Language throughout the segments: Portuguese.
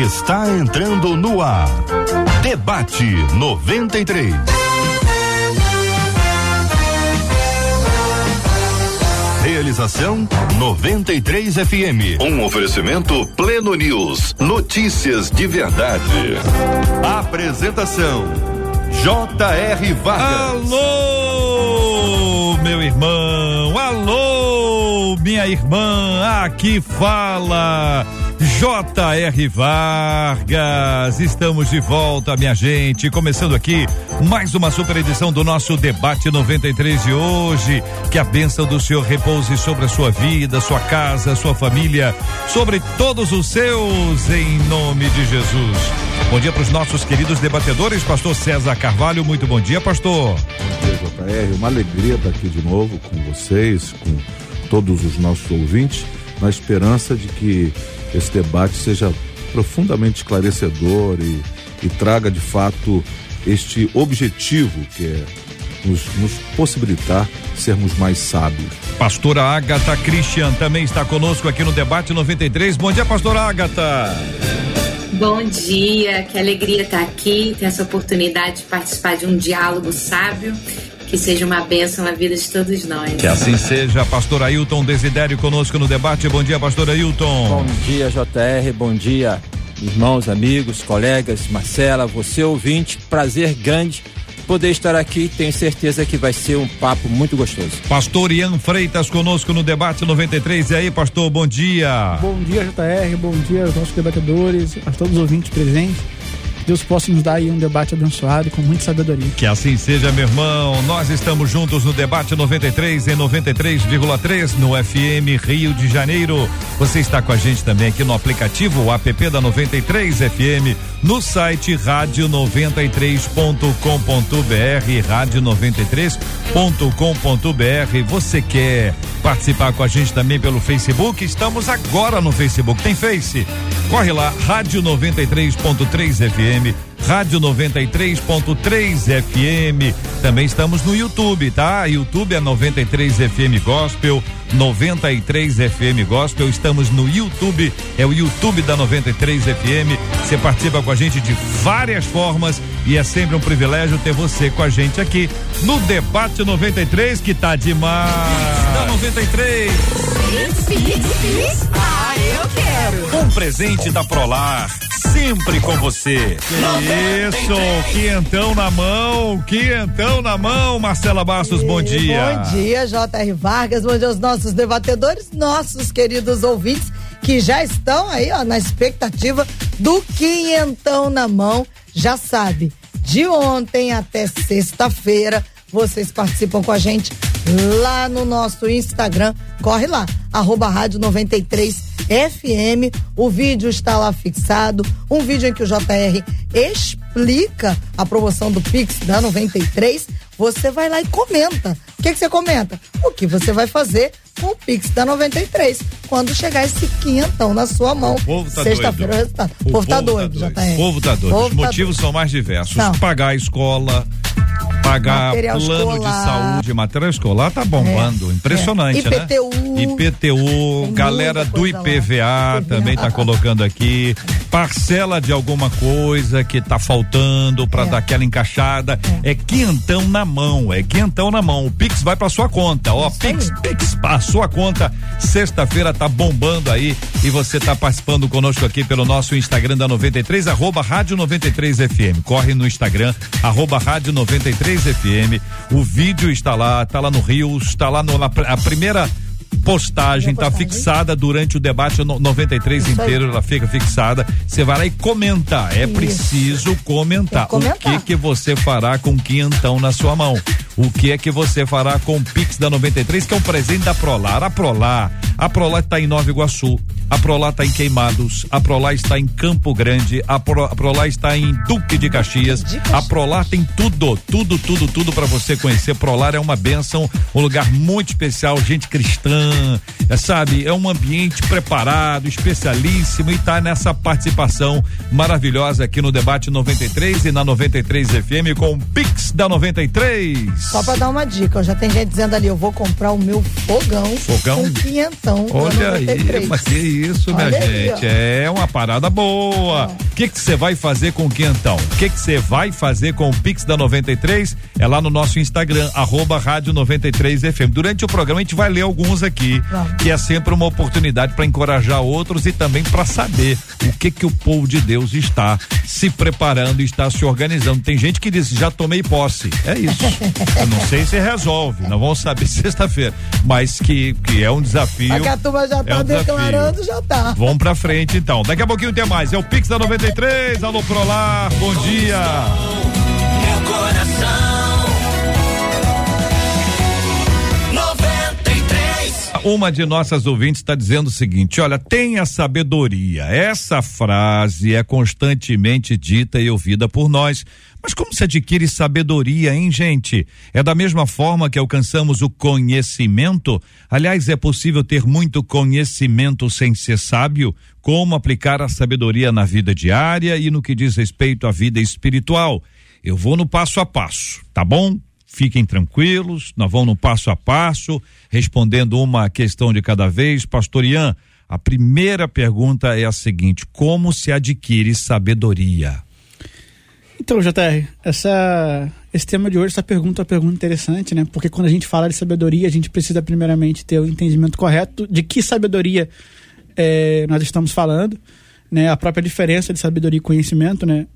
está entrando no ar. Debate 93. Realização 93 FM. Um oferecimento Pleno News. Notícias de verdade. Apresentação J.R. Vargas. Alô, meu irmão. Alô, minha irmã. Aqui fala J.R. Vargas, estamos de volta, minha gente. Começando aqui mais uma super edição do nosso Debate 93 de hoje. Que a bênção do Senhor repouse sobre a sua vida, sua casa, sua família, sobre todos os seus, em nome de Jesus. Bom dia para os nossos queridos debatedores, Pastor César Carvalho. Muito bom dia, Pastor. Bom dia, JR. Uma alegria estar aqui de novo com vocês, com todos os nossos ouvintes, na esperança de que esse debate seja profundamente esclarecedor e, e traga de fato este objetivo que é nos, nos, possibilitar sermos mais sábios. Pastora Agatha Christian também está conosco aqui no Debate 93. Bom dia, pastora Agatha. Bom dia, que alegria estar aqui, ter essa oportunidade de participar de um diálogo sábio que seja uma bênção na vida de todos nós. Que assim seja, pastor Ailton Desidério conosco no debate. Bom dia, pastor Ailton. Bom dia, JR. Bom dia, irmãos, amigos, colegas, Marcela, você ouvinte. Prazer grande poder estar aqui. Tenho certeza que vai ser um papo muito gostoso. Pastor Ian Freitas conosco no debate 93. E aí, pastor, bom dia. Bom dia, JR. Bom dia aos nossos debatedores, a todos os ouvintes presentes. Deus possa nos dar aí um debate abençoado com muita sabedoria. Que assim seja, meu irmão. Nós estamos juntos no debate 93 em 93,3 no FM Rio de Janeiro. Você está com a gente também aqui no aplicativo o app da 93 FM, no site rádio93.com.br, rádio93.com.br. Você quer participar com a gente também pelo Facebook? Estamos agora no Facebook. Tem Face? Corre lá, Rádio 93.3 FM, Rádio 93.3 FM. Também estamos no YouTube, tá? YouTube é 93 FM Gospel, 93 FM Gospel. Estamos no YouTube, é o YouTube da 93 FM. Você participa com a gente de várias formas e é sempre um privilégio ter você com a gente aqui no Debate 93, que tá demais. Da 93. Ah, eu quero. Um presente da Prolar, sempre com você. Isso, quentão na mão, quentão na mão, Marcela Bastos, bom dia. Bom dia, J.R. Vargas, bom dia aos nossos debatedores, nossos queridos ouvintes que já estão aí, ó, na expectativa do quinhentão na mão. Já sabe, de ontem até sexta-feira, vocês participam com a gente lá no nosso Instagram. Corre lá, arroba rádio 93 FM. O vídeo está lá fixado. Um vídeo em que o JR explica a promoção do Pix da 93. Você vai lá e comenta. O que, que você comenta? O que você vai fazer com o Pix da 93 quando chegar esse quinhentão na sua mão. Tá Sexta-feira o resultado. O povo tá doido, tá já tá. O povo tá doido. Os tá motivos doido. são mais diversos. Não. Pagar a escola, pagar Material plano escolar. de saúde, material escolar tá bombando. É, Impressionante, é. né? IPTU. IPTU, Tem galera do coisa lá. IPVA também tá colocando aqui. Parcela de alguma coisa que tá faltando para É. dar aquela encaixada. É. quinhentão na mão, é quinhentão na mão. O Pix vai pra sua conta, ó. Pix. Pix pra sua conta. Sexta-feira tá bombando aí e você tá participando conosco aqui pelo nosso Instagram da 93, arroba Rádio 93 FM. Corre no Instagram, arroba Rádio 93 FM. O vídeo está lá, tá lá no Rio, está lá no, na, a primeira postagem tá postagem. fixada durante o debate no 93 Isso aí. inteiro, ela fica fixada. Você vai lá e comenta. É Isso. preciso comentar. Comentar. O que que você fará com quinhentão na sua mão? O que é que você fará com o Pix da 93, que é um presente da Prolar? A Prolar, a Prolar está em Nova Iguaçu, a Prolar está em Queimados, a Prolar está em Campo Grande, a, Pro, a Prolar está em Duque de Caxias. A Prolar tem tudo, tudo, tudo, tudo para você conhecer. Prolar é uma benção, um lugar muito especial, gente cristã, é, sabe? É um ambiente preparado, especialíssimo e tá nessa participação maravilhosa aqui no debate 93 e na 93 FM com o Pix da 93. Só pra dar uma dica, ó, já tem gente dizendo ali, eu vou comprar o meu fogão, Fogão? com quinhentão. Olha aí, 93. mas que isso, minha Olha aí, gente. ó. é uma parada boa. O que que você vai fazer com o quentão? O que que você vai fazer com o Pix da 93? É lá no nosso Instagram, arroba rádio 93 FM. Durante o programa a gente vai ler alguns aqui, Vamos. que é sempre uma oportunidade para encorajar outros e também para saber o que que o povo de Deus está se preparando, está se organizando. Tem gente que diz, já tomei posse. É isso. Eu não sei se resolve, nós vamos saber sexta-feira, mas que, que é um desafio. Que a turma já É tá um declarando, já tá. Vamos pra frente então. Daqui a pouquinho tem mais. É o Pix da 93. Alô Prolar, bom dia. Uma de nossas ouvintes está dizendo o seguinte: olha, tenha sabedoria. Essa frase é constantemente dita e ouvida por nós. Mas como se adquire sabedoria, hein, gente? É da mesma forma que alcançamos o conhecimento? Aliás, é possível ter muito conhecimento sem ser sábio? Como aplicar a sabedoria na vida diária e no que diz respeito à vida espiritual? Eu vou no passo a passo, tá bom? Fiquem tranquilos, nós vamos no passo a passo, respondendo uma questão de cada vez. Pastor Ian, a primeira pergunta é a seguinte: como se adquire sabedoria? Então, JR, essa, esse tema de hoje, essa pergunta é uma pergunta interessante, né? Porque quando a gente fala de sabedoria, a gente precisa primeiramente ter o entendimento correto de que sabedoria eh, nós estamos falando, né? A própria diferença de sabedoria e conhecimento, né?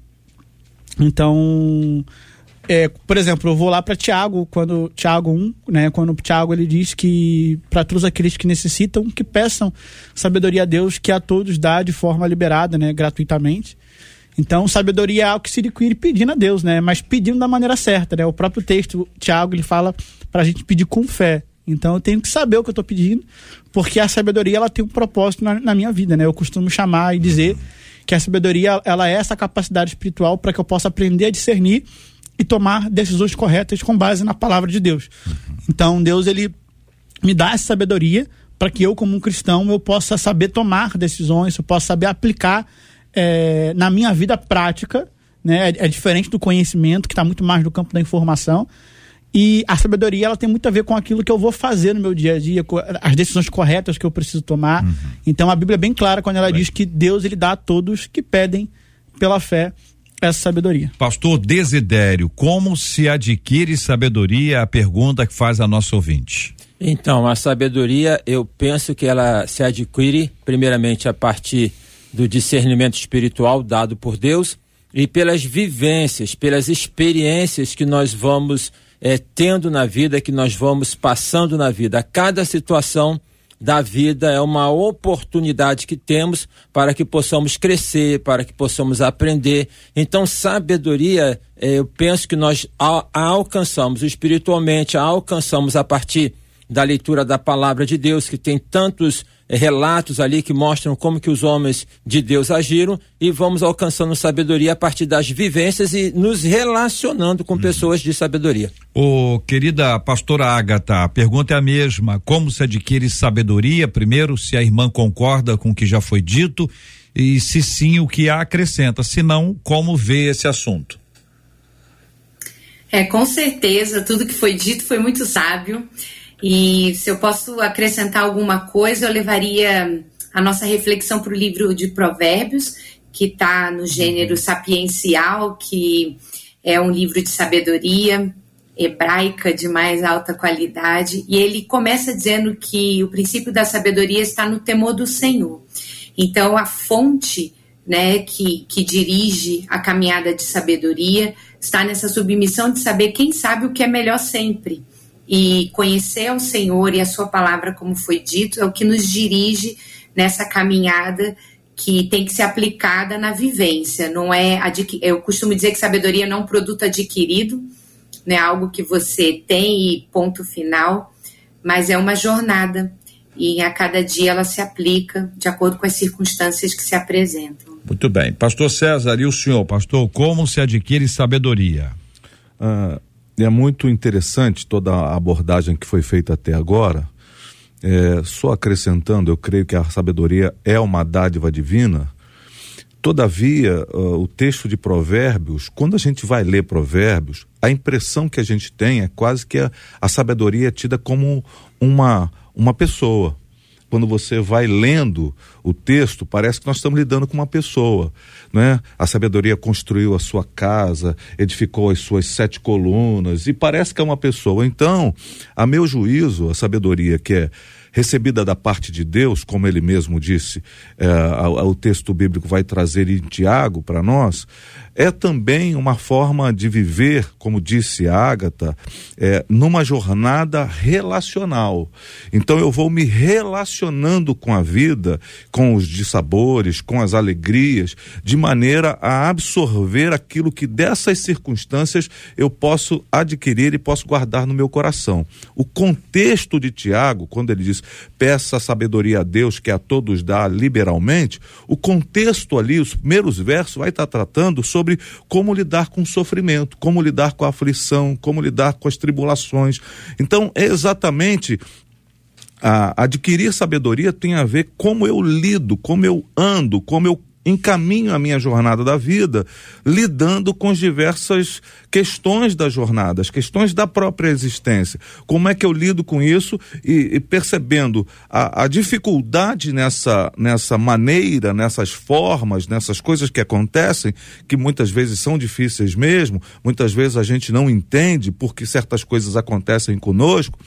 Então, é, por exemplo, eu vou lá para Tiago, quando Tiago 1, né, quando Tiago ele diz que para todos aqueles que necessitam, que peçam sabedoria a Deus, que a todos dá de forma liberada, né, gratuitamente. Então, sabedoria é algo que se adquire pedindo a Deus, né, mas pedindo da maneira certa, né? O próprio texto, Tiago, ele fala para a gente pedir com fé. Então, eu tenho que saber o que eu estou pedindo, porque a sabedoria ela tem um propósito na, na minha vida, né? Eu costumo chamar e dizer que a sabedoria ela é essa capacidade espiritual para que eu possa aprender a discernir e tomar decisões corretas com base na palavra de Deus. Então Deus ele me dá essa sabedoria para que eu como um cristão eu possa saber tomar decisões, eu possa saber aplicar eh, na minha vida prática, né? É, é diferente do conhecimento que está muito mais no campo da informação. E a sabedoria ela tem muito a ver com aquilo que eu vou fazer no meu dia a dia, as decisões corretas que eu preciso tomar. Então a Bíblia é bem clara quando ela diz que Deus ele dá a todos que pedem pela fé essa sabedoria. Pastor Desidério, como se adquire sabedoria? É a pergunta que faz a nossa ouvinte. Então, a sabedoria, eu penso que ela se adquire, primeiramente, a partir do discernimento espiritual dado por Deus e pelas vivências, pelas experiências que nós vamos eh, tendo na vida, que nós vamos passando na vida. Cada situação da vida é uma oportunidade que temos para que possamos crescer, para que possamos aprender. Então, sabedoria, eh, eu penso que nós a, a alcançamos espiritualmente, a alcançamos a partir da leitura da palavra de Deus, que tem tantos relatos ali que mostram como que os homens de Deus agiram e vamos alcançando sabedoria a partir das vivências e nos relacionando com pessoas de sabedoria. Ô, querida pastora Agatha, a pergunta é a mesma. Como se adquire sabedoria? Primeiro, se a irmã concorda com o que já foi dito e se sim, o que a acrescenta. Se não, como vê esse assunto? É, com certeza, tudo que foi dito foi muito sábio. E se eu posso acrescentar alguma coisa, eu levaria a nossa reflexão para o livro de Provérbios, que está no gênero sapiencial, que é um livro de sabedoria hebraica de mais alta qualidade. E ele começa dizendo que o princípio da sabedoria está no temor do Senhor. Então, a fonte né, que, que dirige a caminhada de sabedoria está nessa submissão de saber quem sabe o que é melhor sempre. E conhecer ao Senhor e a Sua palavra, como foi dito, é o que nos dirige nessa caminhada que tem que ser aplicada na vivência. Não é eu costumo dizer que sabedoria não é um produto adquirido, não é algo que você tem e ponto final, mas é uma jornada e a cada dia ela se aplica de acordo com as circunstâncias que se apresentam. Muito bem. Pastor César, e o senhor, pastor, como se adquire sabedoria? Ah, é muito interessante toda a abordagem que foi feita até agora. É, só acrescentando, eu creio que a sabedoria é uma dádiva divina. Todavia, ah, o texto de Provérbios, quando a gente vai ler Provérbios, a impressão que a gente tem é quase que a, a sabedoria é tida como uma, uma pessoa. Quando você vai lendo o texto, parece que nós estamos lidando com uma pessoa, né? A sabedoria construiu a sua casa, edificou as suas sete colunas e parece que é uma pessoa. Então, a meu juízo, a sabedoria que é recebida da parte de Deus, como ele mesmo disse, é, o texto bíblico vai trazer em Tiago para nós, é também uma forma de viver, como disse Ágata, é, numa jornada relacional. Então eu vou me relacionando com a vida, com os dissabores, com as alegrias, de maneira a absorver aquilo que dessas circunstâncias eu posso adquirir e posso guardar no meu coração. O contexto de Tiago, quando ele diz peça sabedoria a Deus que a todos dá liberalmente, o contexto ali, os primeiros versos, vai estar tratando sobre sobre como lidar com o sofrimento, como lidar com a aflição, como lidar com as tribulações. Então, é exatamente a, adquirir sabedoria tem a ver como eu lido, como eu ando, como eu encaminho a minha jornada da vida lidando com as diversas questões da jornada, as questões da própria existência. Como é que eu lido com isso e, e percebendo a, a, dificuldade nessa, nessa maneira, nessas formas, nessas coisas que acontecem, que muitas vezes são difíceis mesmo, muitas vezes a gente não entende porque certas coisas acontecem conosco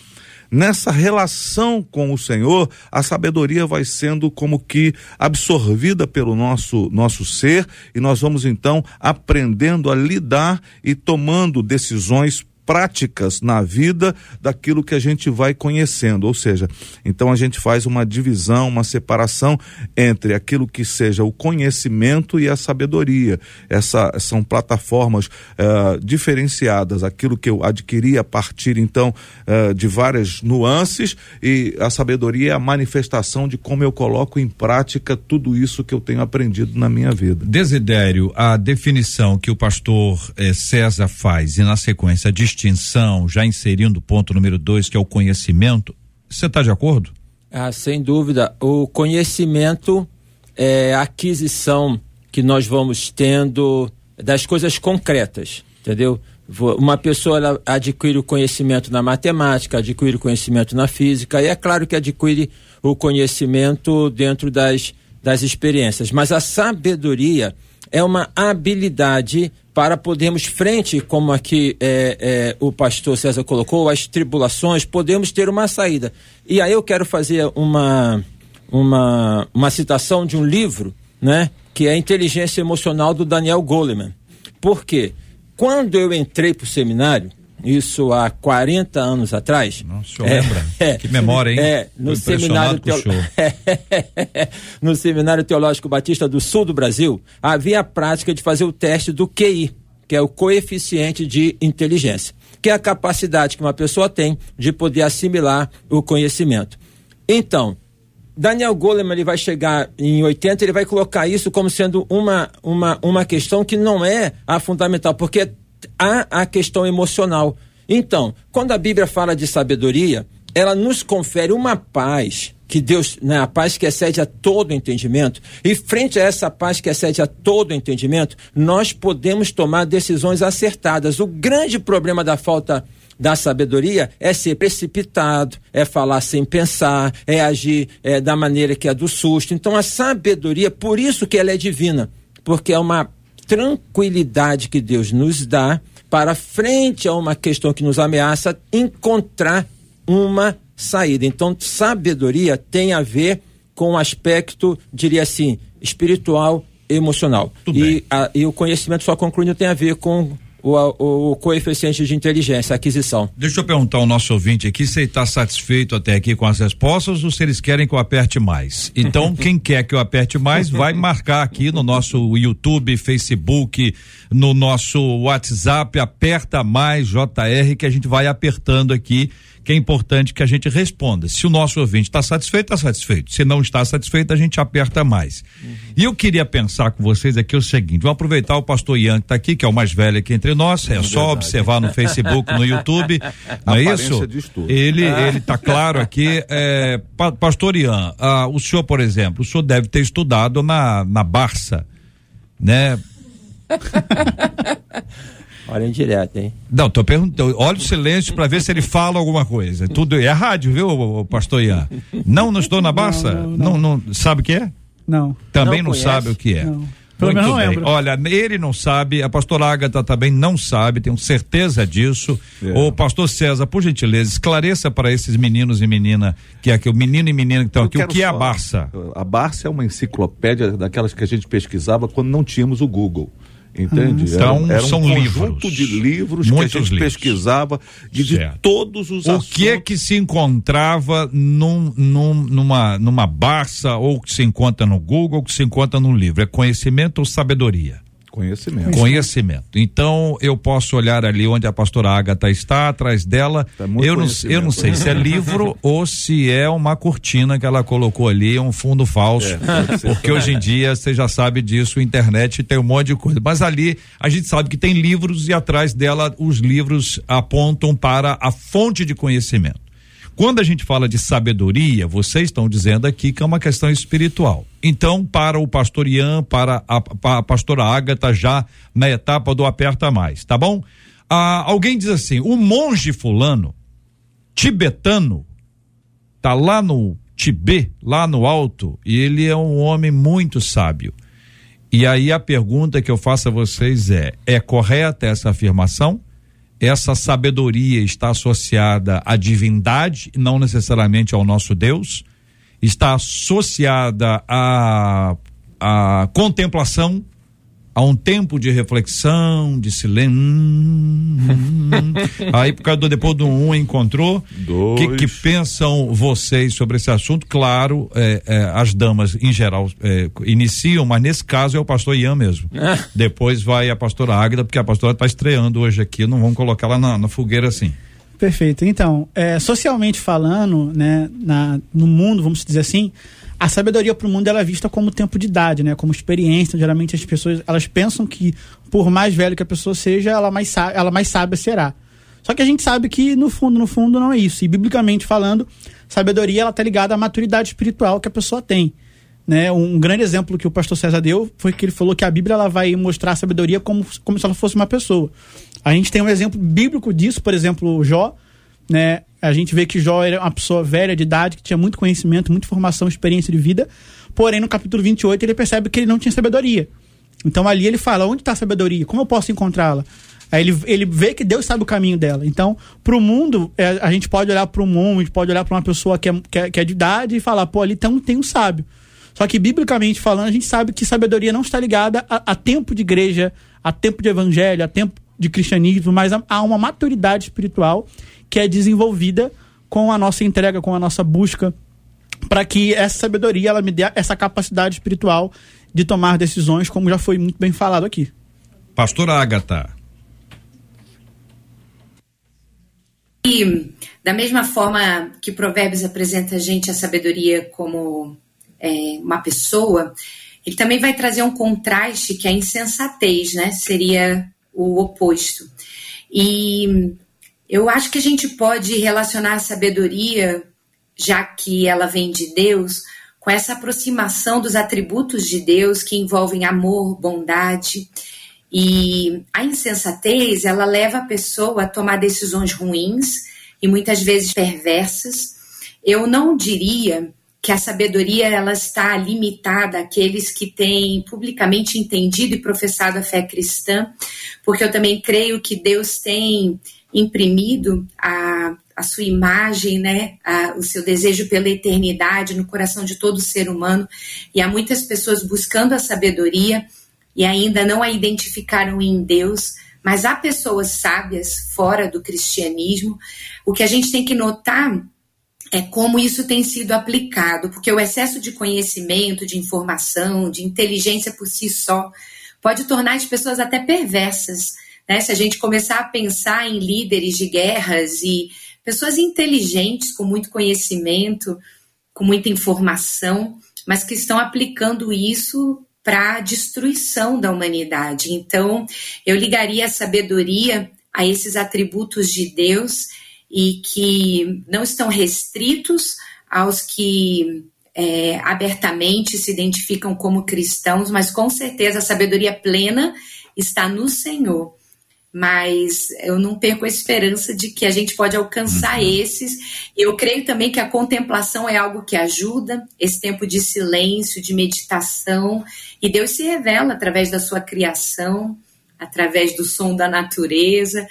nessa relação com o Senhor, a sabedoria vai sendo como que absorvida pelo nosso nosso ser e nós vamos então aprendendo a lidar e tomando decisões práticas na vida daquilo que a gente vai conhecendo, ou seja, então a gente faz uma divisão, uma separação entre aquilo que seja o conhecimento e a sabedoria. Essa são plataformas uh, diferenciadas, aquilo que eu adquiri a partir então uh, de várias nuances e a sabedoria é a manifestação de como eu coloco em prática tudo isso que eu tenho aprendido na minha vida. Desidério, a definição que o pastor eh, César faz e na sequência diz distinção, já inserindo o ponto número dois, que é o conhecimento, você está de acordo? Ah, sem dúvida. O conhecimento é a aquisição que nós vamos tendo das coisas concretas, entendeu? Uma pessoa adquire o conhecimento na matemática, adquire o conhecimento na física, e é claro que adquire o conhecimento dentro das, das experiências, mas a sabedoria é uma habilidade para podermos frente, como aqui é, é, o pastor César colocou, as tribulações, podemos ter uma saída. E aí eu quero fazer uma, uma, uma citação de um livro, né, que é Inteligência Emocional do Daniel Goleman. Por quê? Quando eu entrei para o seminário, isso há 40 anos atrás. Não, o senhor é, lembra? É, que memória, hein? É, no seminário, teo... no seminário Teológico Batista do Sul do Brasil, havia a prática de fazer o teste do QI, que é o coeficiente de inteligência, que é a capacidade que uma pessoa tem de poder assimilar o conhecimento. Então, Daniel Goleman ele vai chegar em 80, ele vai colocar isso como sendo uma, uma, uma questão que não é a fundamental, porque há a questão emocional. Então, quando a Bíblia fala de sabedoria, ela nos confere uma paz que Deus, né, a paz que excede a todo entendimento, e frente a essa paz que excede a todo entendimento, nós podemos tomar decisões acertadas. O grande problema da falta da sabedoria é ser precipitado, é falar sem pensar, é agir é, da maneira que é do susto. Então a sabedoria, por isso que ela é divina, porque é uma tranquilidade que Deus nos dá para, frente a uma questão que nos ameaça, encontrar uma saída. Então, sabedoria tem a ver com o aspecto, diria assim, espiritual, emocional. E, a, e, o conhecimento, só concluindo, tem a ver com o, o, coeficiente de inteligência, aquisição. Deixa eu perguntar ao nosso ouvinte aqui se ele está satisfeito até aqui com as respostas ou se eles querem que eu aperte mais. Então, quem quer que eu aperte mais, vai marcar aqui no nosso YouTube, Facebook, no nosso WhatsApp, aperta mais JR que a gente vai apertando aqui que é importante que a gente responda. Se o nosso ouvinte está satisfeito, está satisfeito. Se não está satisfeito, a gente aperta mais. Uhum. E eu queria pensar com vocês aqui o seguinte: vou aproveitar o pastor Ian que está aqui, que é o mais velho aqui entre nós. É, é só observar no Facebook, no YouTube. Não é isso? Ele, ah. ele está claro aqui. É, pastor Ian, ah, o senhor, por exemplo, o senhor deve ter estudado na, na Barça, né? Olha direto, hein? Não, tô perguntando. Olha o silêncio para ver se ele fala alguma coisa. Tudo é rádio, viu, pastor Ian? Não, não estou na Barça? Não, não, não, não sabe o que é? Não. Também não, não sabe o que é. Não. Pelo menos não lembro. Olha, ele não sabe, a pastora Agatha também não sabe, tenho certeza disso. É. O pastor César, por gentileza, esclareça para esses meninos e menina, que é aqui, o menino e menina que estão aqui, o que é a Barça? A Barça é uma enciclopédia daquelas que a gente pesquisava quando não tínhamos o Google. Entende? Então, era, era um são conjunto livros. de livros Muitos que a gente livros. pesquisava de, de, todos os o assuntos. O que é que se encontrava num, num, numa, numa Barça, ou que se encontra no Google, ou que se encontra no livro? É conhecimento ou sabedoria? Conhecimento. Conhecimento. Então eu posso olhar ali onde a pastora Agatha está, atrás dela. Tá eu, não, eu não sei se é livro ou se é uma cortina que ela colocou ali, um fundo falso. É, porque hoje em dia você já sabe disso, internet tem um monte de coisa. Mas ali a gente sabe que tem livros e atrás dela os livros apontam para a fonte de conhecimento. Quando a gente fala de sabedoria, vocês estão dizendo aqui que é uma questão espiritual. Então, para o pastor Ian, para a, para a pastora Ágata, já na etapa do aperta mais, tá bom? Ah, alguém diz assim: o monge fulano, tibetano, tá lá no Tibete, lá no alto, e ele é um homem muito sábio. E aí a pergunta que eu faço a vocês é: é correta essa afirmação? Essa sabedoria está associada à divindade, não necessariamente ao nosso Deus, está associada à, à contemplação, a um tempo de reflexão, de silêncio. Hum, hum. Aí, por causa do depois do um encontrou. O que, que, pensam vocês sobre esse assunto? Claro, é, é, as damas em geral é, iniciam, mas nesse caso é o pastor Ian mesmo. Depois vai a pastora Águida, porque a pastora está estreando hoje aqui, não vamos colocar ela na, na fogueira assim. Perfeito. Então, é, socialmente falando, né, na, no mundo, vamos dizer assim, a sabedoria para o mundo ela é vista como tempo de idade, né? Como experiência. Geralmente as pessoas elas pensam que por mais velho que a pessoa seja, ela mais ela mais sábia será. Só que a gente sabe que no fundo, no fundo não é isso. E biblicamente falando, sabedoria ela tá ligada à maturidade espiritual que a pessoa tem. Né? Um, um grande exemplo que o pastor César deu foi que ele falou que a Bíblia ela vai mostrar a sabedoria como, como se ela fosse uma pessoa. A gente tem um exemplo bíblico disso, por exemplo, Jó, né? A gente vê que Jó era uma pessoa velha de idade, que tinha muito conhecimento, muita formação, experiência de vida. Porém, no capítulo 28, ele percebe que ele não tinha sabedoria. Então ali ele fala: onde está a sabedoria? Como eu posso encontrá-la? Aí ele, ele vê que Deus sabe o caminho dela. Então, para o mundo, é, a gente pode olhar para um mundo, a gente pode olhar para uma pessoa que é, que é, que, é, de idade e falar: pô, ali tem, tem um sábio. Só que, biblicamente falando, a gente sabe que sabedoria não está ligada a, a tempo de igreja, a tempo de evangelho, a tempo de cristianismo, mas a uma maturidade espiritual que é desenvolvida com a nossa entrega, com a nossa busca, para que essa sabedoria ela me dê essa capacidade espiritual de tomar decisões, como já foi muito bem falado aqui. Pastor Agatha. E da mesma forma que Provérbios apresenta a gente a sabedoria como é, uma pessoa, ele também vai trazer um contraste que é a insensatez, né? Seria o oposto. E eu acho que a gente pode relacionar a sabedoria, já que ela vem de Deus, com essa aproximação dos atributos de Deus que envolvem amor, bondade. E a insensatez, ela leva a pessoa a tomar decisões ruins e muitas vezes perversas. Eu não diria que a sabedoria ela está limitada àqueles que têm publicamente entendido e professado a fé cristã, porque eu também creio que Deus tem imprimido a, a sua imagem, né, a, o seu desejo pela eternidade no coração de todo ser humano. E há muitas pessoas buscando a sabedoria e ainda não a identificaram em Deus, mas há pessoas sábias fora do cristianismo. O que a gente tem que notar é como isso tem sido aplicado, porque o excesso de conhecimento, de informação, de inteligência por si só pode tornar as pessoas até perversas né? Se a gente começar a pensar em líderes de guerras e pessoas inteligentes, com muito conhecimento, com muita informação, mas que estão aplicando isso para a destruição da humanidade. Então, eu ligaria a sabedoria a esses atributos de Deus e que não estão restritos aos que é, abertamente se identificam como cristãos, mas com certeza a sabedoria plena está no Senhor mas eu não perco a esperança de que a gente pode alcançar Uhum. esses. Eu creio também que a contemplação é algo que ajuda, esse tempo de silêncio, de meditação, e Deus se revela através da sua criação, através do som da natureza,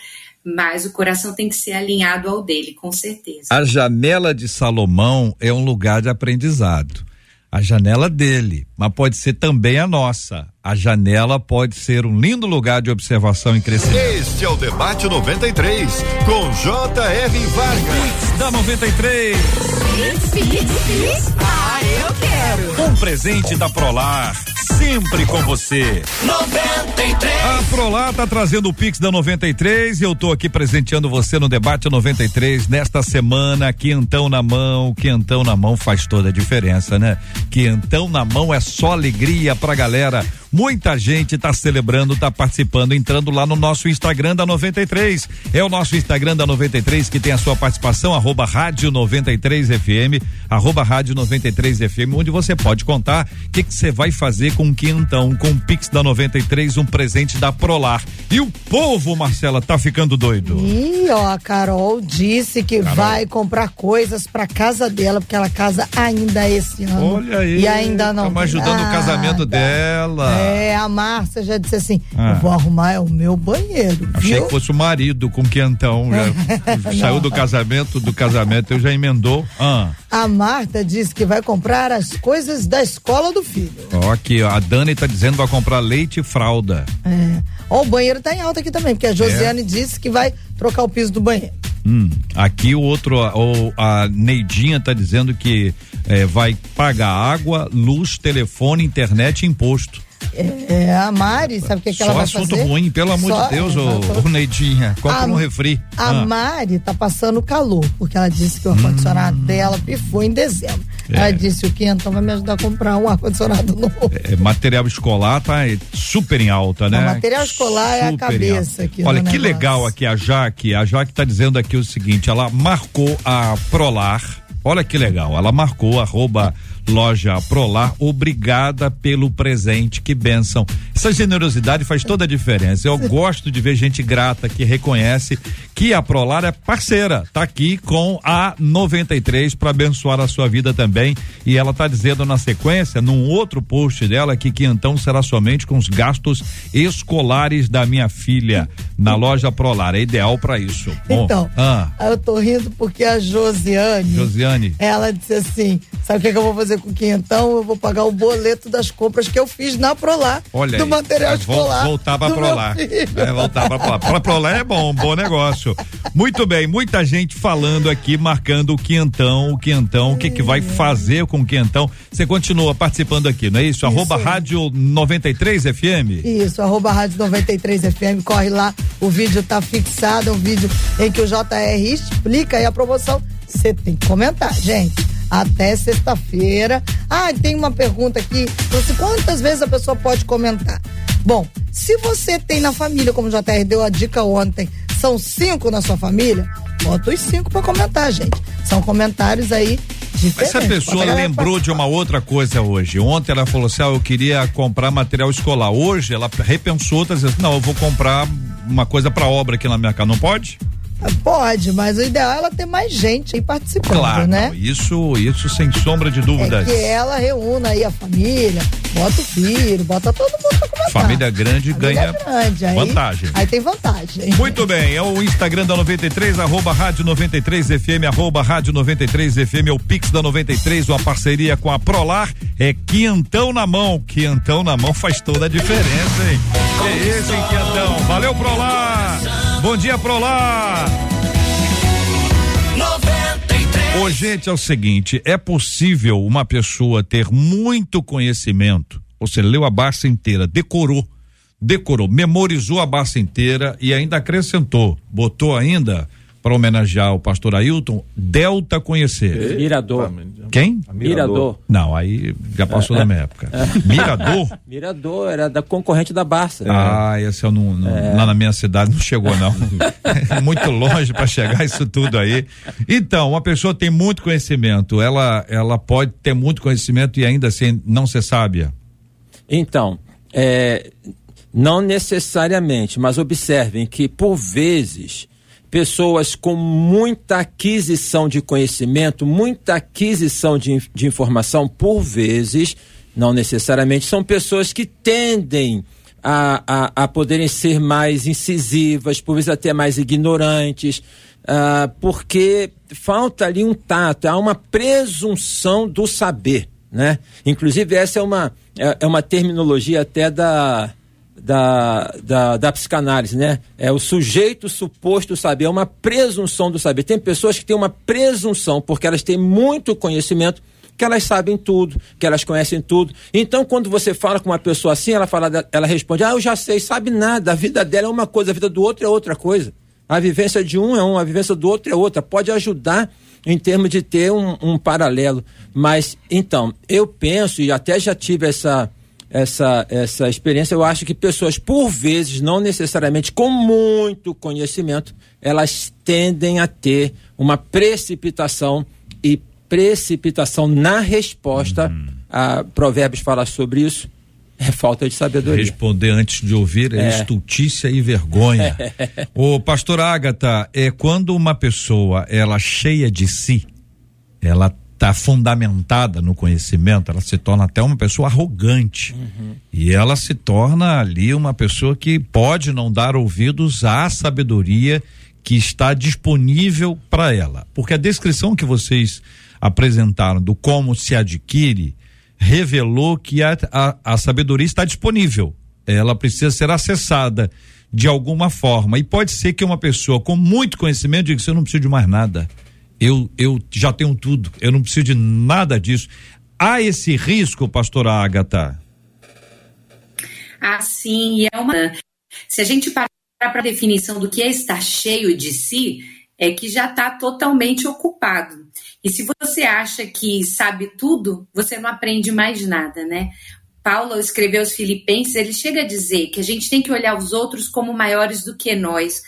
mas o coração tem que ser alinhado ao dele, com certeza. A janela de Salomão é um lugar de aprendizado. A janela dele, mas pode ser também a nossa. A janela pode ser um lindo lugar de observação e crescimento. Este é o Debate 93, com J.R. Vargas. Da 93. Ah, eu quero. Um presente da Prolar, sempre com você. 93. A Prolar tá trazendo o Pix da 93 e eu tô aqui presenteando você no debate 93 nesta semana, quentão na mão, quentão na mão faz toda a diferença, né? Quentão na mão é só alegria pra galera. Muita gente tá celebrando, tá participando, entrando lá no nosso Instagram da 93. É o nosso Instagram da 93 que tem a sua participação, arroba rádio 93 FM, arroba rádio 93 FM, onde você pode contar o que você vai fazer com o quentão, com o Pix da 93, um presente da Prolar. E o povo, Marcela, tá ficando doido. E ó, a Carol disse que vai comprar coisas pra casa dela, porque ela casa ainda esse ano. Olha aí. E ainda não. Estamos ajudando o nada. casamento dela. É, a Márcia já disse assim: Ah. eu vou arrumar é o meu banheiro. Achei viu? que fosse o marido com quentão. Já saiu do casamento, do casamento eu já emendou. Ah, A Marta disse que vai comprar as coisas da escola do filho. ó, aqui, a Dani tá dizendo que vai comprar leite e fralda. É. Ó, o banheiro tá em alta aqui também, porque a Josiane disse que vai trocar o piso do banheiro. Hum, aqui o outro, a- o, a Neidinha tá dizendo que eh, vai pagar água, luz, telefone, internet e imposto. É, a Mari, sabe o que, que ela Só vai assunto fazer? ruim, pelo amor Só- de Deus, ô, ô Neidinha. Compra um refri. A Ah. Mari tá passando calor, porque ela disse que o ar-condicionado dela pifou em dezembro. Hum. É. Ela disse o que então vai me ajudar a comprar um ar-condicionado novo. É, material escolar tá super em alta, né? Não, material escolar é a Super cabeça aqui Olha que negócio. legal aqui a Jaque. A Jaque tá dizendo aqui o seguinte: ela marcou a Prolar. Olha que legal. Ela marcou arroba loja Prolar. Obrigada pelo presente. Que benção. Essa generosidade faz toda a diferença. Eu gosto de ver gente grata que reconhece que a Prolar é parceira. Tá aqui com a 93 para abençoar a sua vida também. E ela tá dizendo na sequência, num outro post dela, que que então será somente com os gastos escolares da minha filha na loja Prolar. É ideal para isso. Bom, Então, ah, eu tô rindo porque a Josiane, Josiane. ela disse assim: sabe o que, que eu vou fazer com o quinhentão? Eu vou pagar o boleto das compras que eu fiz na Prolar. Olha do aí, material é, escolar. Meu Prolar. filho. É, voltar pra Prolar. Pra Prolar é bom, bom negócio. Muito bem, muita gente falando aqui, marcando o quentão, o quentão, o que que vai fazer com o quentão. Você continua participando aqui, não é isso? Arroba Rádio 93 FM. Isso, arroba Rádio 93 FM, corre lá, o vídeo tá fixado, é um vídeo em que o JR explica aí a promoção. Você tem que comentar, gente. Até sexta-feira. Ah, tem uma pergunta aqui. Você, quantas vezes a pessoa pode comentar? Bom, se você tem na família, como o JR deu a dica ontem, são cinco na sua família, bota os cinco pra comentar, gente. São comentários aí diferentes. Essa pessoa lembrou de uma outra coisa hoje. Ontem ela falou assim: ah, eu queria comprar material escolar. Hoje ela repensou, tá dizendo, não, eu vou comprar uma coisa pra obra aqui na minha casa. Não pode? Pode, mas o ideal é ela ter mais gente aí participando, Claro, né? não, isso, isso sem sombra de É dúvidas. que ela reúna aí a família, bota o filho, bota todo mundo pra comentar. Família grande Família ganha grande, aí- vantagem. Aí tem vantagem. Muito bem, é o Instagram da 93, arroba rádio 93 FM, arroba rádio 93 FM, é o Pix da 93, uma parceria com a Prolar, é quinhentão na mão, quinhentão na mão faz toda a diferença, hein? É esse, hein, quinhentão, valeu Prolar, bom dia Prolar. 93. Ô, gente, é o seguinte: é possível uma pessoa ter muito conhecimento, você leu a Barça inteira, decorou, decorou, memorizou a Barça inteira e ainda acrescentou, botou ainda, para homenagear o pastor Ailton, Delta Conhecer. Mirador. Quem? Mirador. Não, aí já passou da minha época. Mirador? Mirador, era da concorrente da Barça. Ah, esse eu não, não- lá na minha cidade não chegou não. É muito longe para chegar isso tudo aí. Então, uma pessoa tem muito conhecimento, ela ela pode ter muito conhecimento e ainda assim não ser sábia. Então, é, Não necessariamente, mas observem que, por vezes, pessoas com muita aquisição de conhecimento, muita aquisição de, de informação, por vezes, não necessariamente, são pessoas que tendem a, a, a poderem ser mais incisivas, por vezes até mais ignorantes, uh, porque falta ali um tato, há uma presunção do saber, né? Inclusive essa é uma, é, é uma terminologia até da, da, da, da, psicanálise, né? É o sujeito suposto saber, é uma presunção do saber. Tem pessoas que têm uma presunção, porque elas têm muito conhecimento, que elas sabem tudo, que elas conhecem tudo. Então, quando você fala com uma pessoa assim, ela fala, ela responde: "Ah, eu já sei, sabe nada. A vida dela é uma coisa, a vida do outro é outra coisa. A vivência de um é uma, a vivência do outro é outra. Pode ajudar em termos de ter um, um paralelo. Mas, então, eu penso, e até já tive essa, essa, essa experiência, eu acho que pessoas, por vezes, não necessariamente com muito conhecimento, elas tendem a ter uma precipitação e precipitação na resposta. Uhum. A Provérbios fala sobre isso. É falta de sabedoria. Responder antes de ouvir é, é. estultícia e vergonha. O pastor Ágata, é quando uma pessoa, ela cheia de si, ela está fundamentada no conhecimento, ela se torna até uma pessoa arrogante. Uhum. E ela se torna ali uma pessoa que pode não dar ouvidos à sabedoria que está disponível para ela. Porque a descrição que vocês apresentaram do como se adquire revelou que a, a, a sabedoria está disponível. Ela precisa ser acessada de alguma forma. E pode ser que uma pessoa com muito conhecimento diga: eu não preciso de mais nada. Eu, eu já tenho tudo. Eu não preciso de nada disso. Há esse risco, pastora Agatha? Ah, sim. É uma. Se a gente parar para a definição do que é estar cheio de si, é que já está totalmente ocupado. E se você acha que sabe tudo, você não aprende mais nada, né? Paulo escreveu aos Filipenses, ele chega a dizer que a gente tem que olhar os outros como maiores do que nós,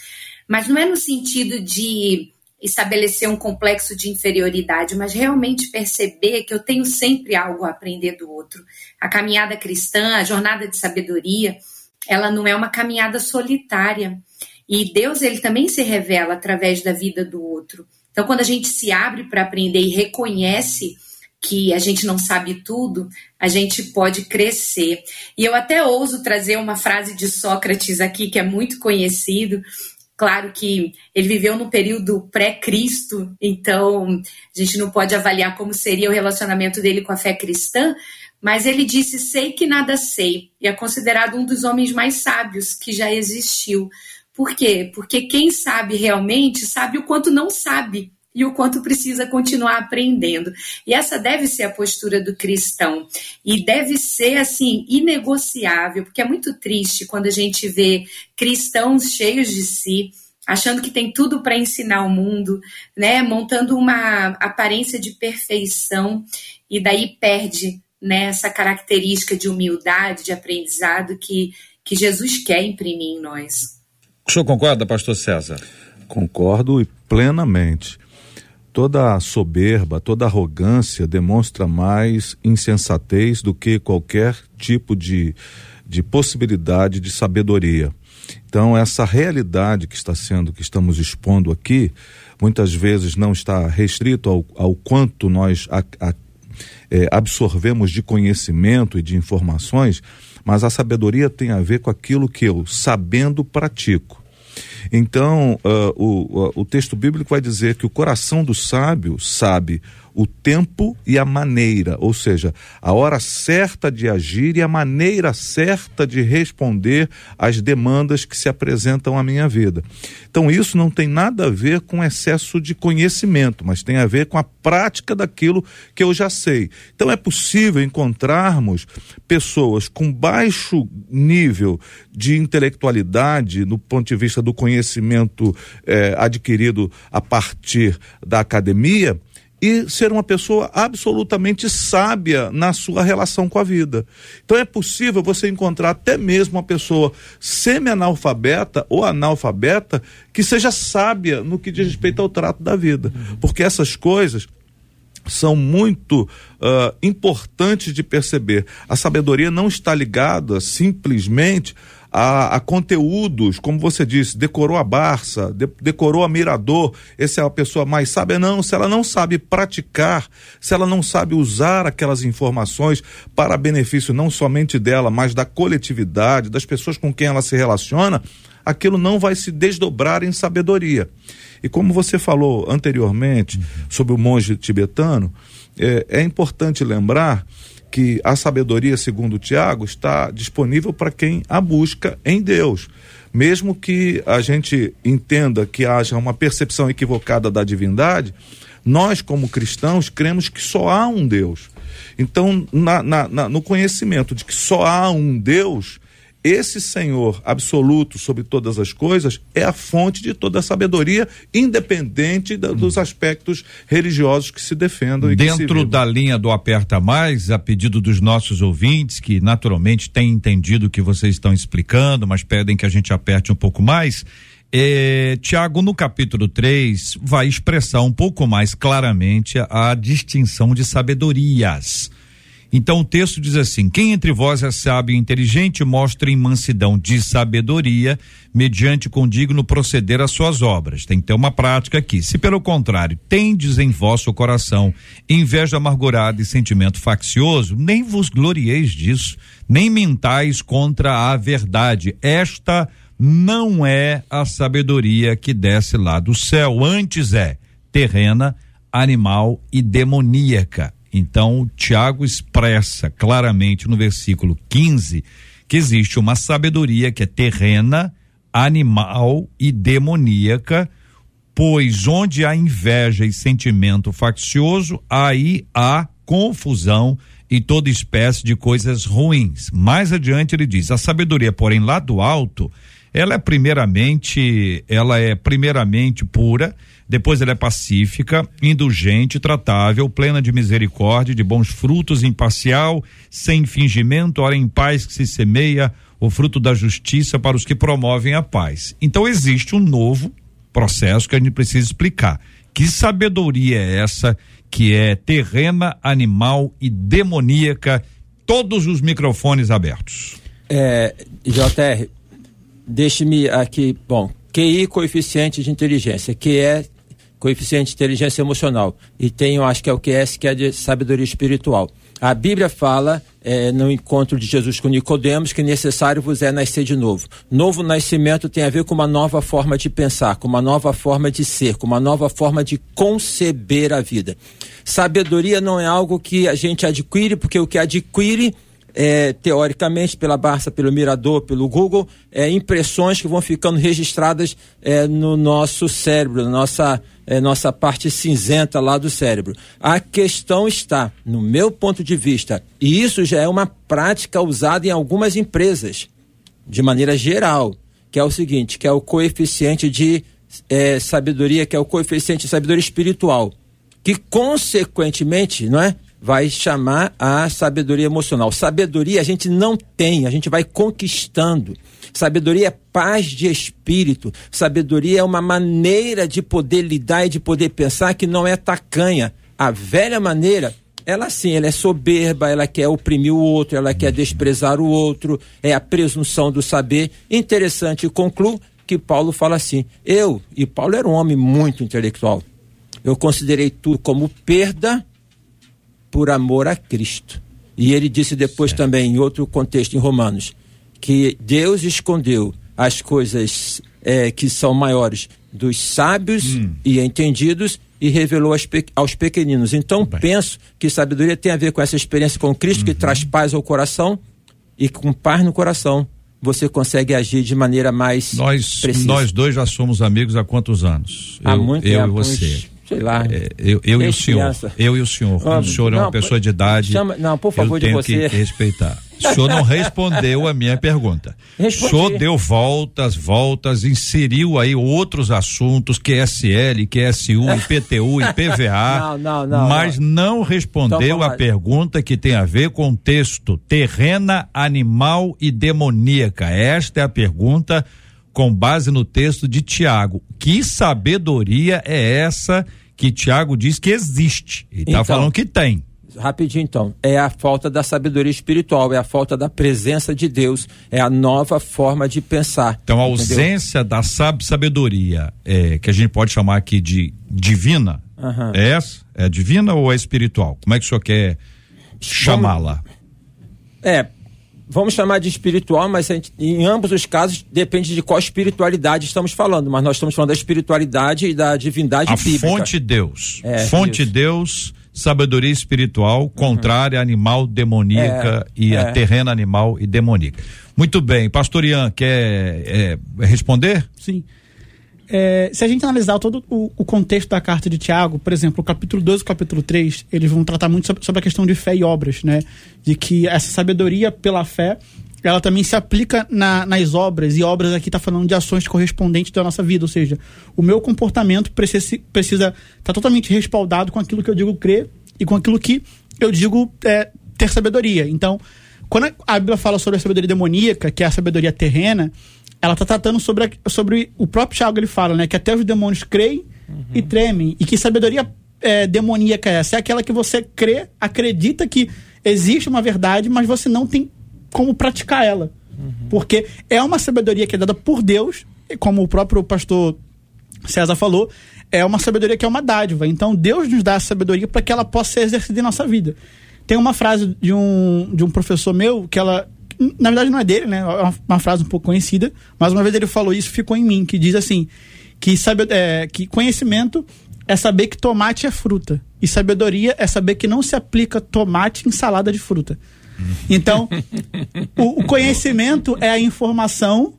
mas não é no sentido de estabelecer um complexo de inferioridade, mas realmente perceber que eu tenho sempre algo a aprender do outro. A caminhada cristã, a jornada de sabedoria, ela não é uma caminhada solitária. E Deus, ele também se revela através da vida do outro. Então, quando a gente se abre para aprender e reconhece que a gente não sabe tudo, a gente pode crescer. E eu até ouso trazer uma frase de Sócrates aqui, que é muito conhecido. Claro que ele viveu no período pré-Cristo, então a gente não pode avaliar como seria o relacionamento dele com a fé cristã, mas ele disse: Sei que nada sei, e é considerado um dos homens mais sábios que já existiu. Por quê? Porque quem sabe realmente sabe o quanto não sabe e o quanto precisa continuar aprendendo. E essa deve ser a postura do cristão. E deve ser, assim, inegociável, porque é muito triste quando a gente vê cristãos cheios de si, achando que tem tudo para ensinar o mundo, né, montando uma aparência de perfeição e daí perde né, essa característica de humildade, de aprendizado que, que Jesus quer imprimir em nós. O senhor concorda, pastor César? Concordo e plenamente. Toda soberba, toda arrogância demonstra mais insensatez do que qualquer tipo de, de possibilidade de sabedoria. Então, essa realidade que está sendo, que estamos expondo aqui, muitas vezes não está restrito ao, ao quanto nós a, a, é, absorvemos de conhecimento e de informações, mas a sabedoria tem a ver com aquilo que eu, sabendo, pratico. Então, uh, o, o texto bíblico vai dizer que o coração do sábio sabe o tempo e a maneira, ou seja, a hora certa de agir e a maneira certa de responder às demandas que se apresentam à minha vida. Então, isso não tem nada a ver com excesso de conhecimento, mas tem a ver com a prática daquilo que eu já sei. Então, é possível encontrarmos pessoas com baixo nível de intelectualidade, no ponto de vista do conhecimento eh, adquirido a partir da academia, e ser uma pessoa absolutamente sábia na sua relação com a vida. Então é possível você encontrar até mesmo uma pessoa semi-analfabeta ou analfabeta que seja sábia no que diz respeito ao trato da vida. Porque essas coisas são muito uh, importantes de perceber. A sabedoria não está ligada simplesmente a, a conteúdos, como você disse, decorou a Barça, de, decorou a Mirador, essa é a pessoa mais sábia. Não, se ela não sabe praticar, se ela não sabe usar aquelas informações para benefício não somente dela, mas da coletividade, das pessoas com quem ela se relaciona, aquilo não vai se desdobrar em sabedoria. E como você falou anteriormente sobre o monge tibetano, é, é importante lembrar que a sabedoria, segundo Tiago, está disponível para quem a busca em Deus. Mesmo que a gente entenda que haja uma percepção equivocada da divindade, nós, como cristãos, cremos que só há um Deus. Então, na, na, na, no conhecimento de que só há um Deus, esse Senhor absoluto sobre todas as coisas é a fonte de toda a sabedoria, independente da, dos aspectos religiosos que se defendam. Dentro da linha do Aperta Mais, a pedido dos nossos ouvintes, que naturalmente têm entendido o que vocês estão explicando, mas pedem que a gente aperte um pouco mais. É, Tiago, no capítulo 3, vai expressar um pouco mais claramente a, a distinção de sabedorias. Então o texto diz assim: Quem entre vós é sábio e inteligente, mostre mansidão de sabedoria, mediante condigno proceder às suas obras. Tem que ter uma prática aqui. Se pelo contrário, tendes em vosso coração inveja amargurada e sentimento faccioso, nem vos glorieis disso, nem mintais contra a verdade. Esta não é a sabedoria que desce lá do céu, antes é terrena, animal e demoníaca. Então, Tiago expressa claramente no versículo 15 que existe uma sabedoria que é terrena, animal e demoníaca, pois onde há inveja e sentimento faccioso, aí há confusão e toda espécie de coisas ruins. Mais adiante ele diz: a sabedoria, porém, lá do alto, ela é primeiramente, ela é primeiramente pura depois ela é pacífica, indulgente, tratável, plena de misericórdia, de bons frutos, imparcial, sem fingimento, ora em paz que se semeia o fruto da justiça para os que promovem a paz. Então existe um novo processo que a gente precisa explicar. Que sabedoria é essa que é terrena, animal e demoníaca? Todos os microfones abertos. É, JR, deixe-me aqui, bom, QI, coeficiente de inteligência, que é coeficiente de inteligência emocional. E tem, eu acho que é o QS, que é de sabedoria espiritual. A Bíblia fala, é, no encontro de Jesus com Nicodemos, que necessário vos é nascer de novo. Novo nascimento tem a ver com uma nova forma de pensar, com uma nova forma de ser, com uma nova forma de conceber a vida. Sabedoria não é algo que a gente adquire, porque o que adquire é, teoricamente, pela Barça, pelo Mirador, pelo Google, é, impressões que vão ficando registradas é, no nosso cérebro, nossa, é, nossa parte cinzenta lá do cérebro. A questão está, no meu ponto de vista, e isso já é uma prática usada em algumas empresas, de maneira geral, que é o seguinte, que é o coeficiente de é, sabedoria, que é o coeficiente de sabedoria espiritual, que consequentemente, não é? Vai chamar a sabedoria emocional. Sabedoria a gente não tem, a gente vai conquistando. Sabedoria é paz de espírito. Sabedoria é uma maneira de poder lidar e de poder pensar que não é tacanha. A velha maneira, ela sim, ela é soberba, ela quer oprimir o outro, ela quer desprezar o outro, é a presunção do saber. Interessante, concluo que Paulo fala assim: eu, e Paulo era um homem muito intelectual, eu considerei tudo como perda por amor a Cristo. E ele disse depois certo. também, em outro contexto, em Romanos, que Deus escondeu as coisas é, que são maiores dos sábios hum. e entendidos e revelou aos pequeninos. Então, Bem. penso que sabedoria tem a ver com essa experiência com Cristo uhum. que traz paz ao coração e com paz no coração você consegue agir de maneira mais nós precisa. nós dois já somos amigos há quantos anos há eu, muito eu tempo, e você sei lá. É, eu, eu e o senhor. Eu e o senhor. Ah, o senhor é uma pessoa de idade. Chama, não, por favor, eu tenho que respeitar. O senhor não respondeu a minha pergunta. Respondi. O senhor deu voltas, voltas, inseriu aí outros assuntos, QSL, QSU, IPTU, IPVA. Não, não, não. Mas não, não respondeu então, a pergunta que tem a ver com o texto terrena, animal e demoníaca. Esta é a pergunta com base no texto de Tiago. Que sabedoria é essa que Tiago diz que existe? Ele está então, falando que tem. rapidinho então. É a falta da sabedoria espiritual, é a falta da presença de Deus, é a nova forma de pensar. Então, a ausência entendeu? da sab sabedoria, é, que a gente pode chamar aqui de divina, uhum. é essa? É divina ou é espiritual? Como é que o senhor quer chamá-la? É, vamos chamar de espiritual, mas gente, em ambos os casos depende de qual espiritualidade estamos falando. Mas nós estamos falando da espiritualidade e da divindade a bíblica. Fonte Deus. É, fonte isso. Deus, sabedoria espiritual, contrária, uhum. animal demoníaca é, e é. a terrena animal e demoníaca. Muito bem, Pastor Ian, quer é, responder? Sim. É, se a gente analisar todo o, o, contexto da carta de Tiago, por exemplo, o capítulo 2 e o capítulo 3, eles vão tratar muito sobre, sobre, a questão de fé e obras, né? De que essa sabedoria pela fé, ela também se aplica na, nas obras, e obras aqui está falando de ações correspondentes da nossa vida, ou seja, o meu comportamento precisa estar tá totalmente respaldado com aquilo que eu digo crer e com aquilo que eu digo é, ter sabedoria. Então, quando a Bíblia fala sobre a sabedoria demoníaca, que é a sabedoria terrena, ela está tratando sobre, a, sobre o próprio Tiago ele fala, né, que até os demônios creem uhum. e tremem e que sabedoria é, demoníaca é essa? É aquela que você crê, acredita que existe uma verdade, mas você não tem como praticar ela, uhum. porque é uma sabedoria que é dada por Deus, como o próprio pastor César falou, é uma sabedoria que é uma dádiva. Então Deus nos dá a sabedoria para que ela possa ser exercida em nossa vida. Tem uma frase de um, de um professor meu que ela na verdade não é dele, né? É uma frase um pouco conhecida, mas uma vez ele falou isso, ficou em mim, que diz assim, que, sabe, é, que conhecimento é saber que tomate é fruta. E sabedoria é saber que não se aplica tomate em salada de fruta. Então, o, o, conhecimento é a informação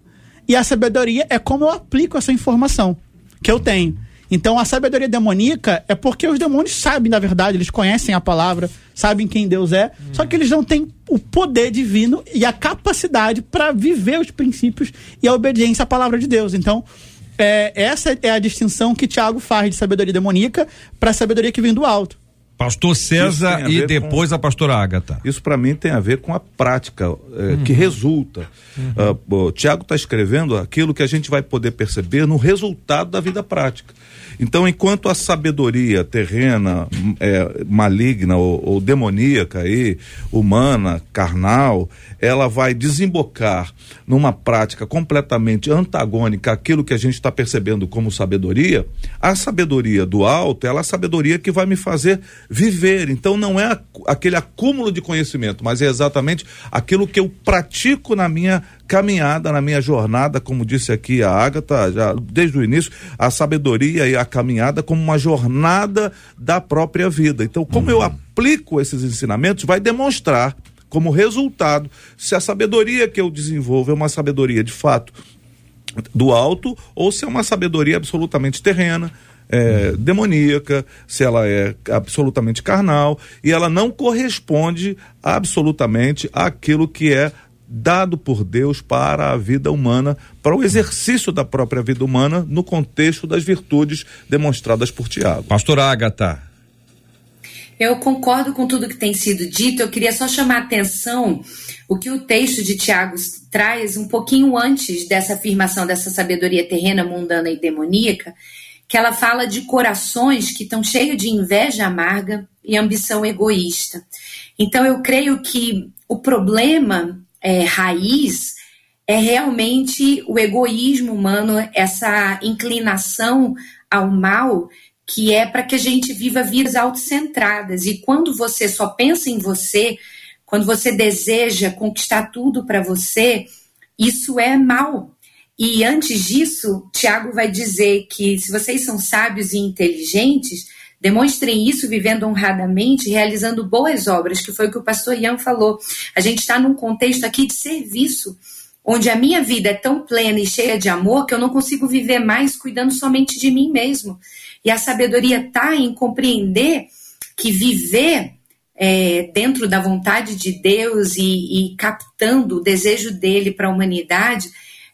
e a sabedoria é como eu aplico essa informação que eu tenho. Então a sabedoria demoníaca é porque os demônios sabem da verdade, eles conhecem a palavra, sabem quem Deus é, hum. só que eles não têm o poder divino e a capacidade para viver os princípios e a obediência à palavra de Deus. Então, é, essa é a distinção que Tiago faz de sabedoria demoníaca para sabedoria que vem do alto. Pastor César e depois com, a pastora Ágata. Isso para mim tem a ver com a prática é, uhum. que resulta. Uhum. Uh, Tiago está escrevendo aquilo que a gente vai poder perceber no resultado da vida prática. Então, enquanto a sabedoria terrena, é, maligna ou, ou demoníaca aí, humana, carnal, ela vai desembocar numa prática completamente antagônica àquilo que a gente está percebendo como sabedoria, a sabedoria do alto, ela é a sabedoria que vai me fazer viver. Então não é aquele acúmulo de conhecimento, mas é exatamente aquilo que eu pratico na minha caminhada, na minha jornada, como disse aqui a Agatha, já desde o início, a sabedoria e a caminhada como uma jornada da própria vida. Então, como uhum. eu aplico esses ensinamentos, vai demonstrar como resultado se a sabedoria que eu desenvolvo é uma sabedoria de fato do alto ou se é uma sabedoria absolutamente terrena, é, demoníaca, se ela é absolutamente carnal e ela não corresponde absolutamente àquilo que é dado por Deus para a vida humana, para o exercício da própria vida humana no contexto das virtudes demonstradas por Tiago. Pastor Agatha. Eu concordo com tudo que tem sido dito. Eu queria só chamar a atenção o que o texto de Tiago traz um pouquinho antes dessa afirmação dessa sabedoria terrena, mundana e demoníaca, que ela fala de corações que estão cheios de inveja amarga e ambição egoísta. Então eu creio que o problema é, raiz é realmente o egoísmo humano, essa inclinação ao mal que é para que a gente viva vidas autocentradas. E quando você só pensa em você, quando você deseja conquistar tudo para você, isso é mal. E antes disso, Tiago vai dizer que se vocês são sábios e inteligentes, Demonstrem isso vivendo honradamente, realizando boas obras, que foi o que o pastor Ian falou. A gente está num contexto aqui de serviço, onde a minha vida é tão plena e cheia de amor que eu não consigo viver mais cuidando somente de mim mesmo. E a sabedoria está em compreender que viver é, dentro da vontade de Deus e, e captando o desejo dele para a humanidade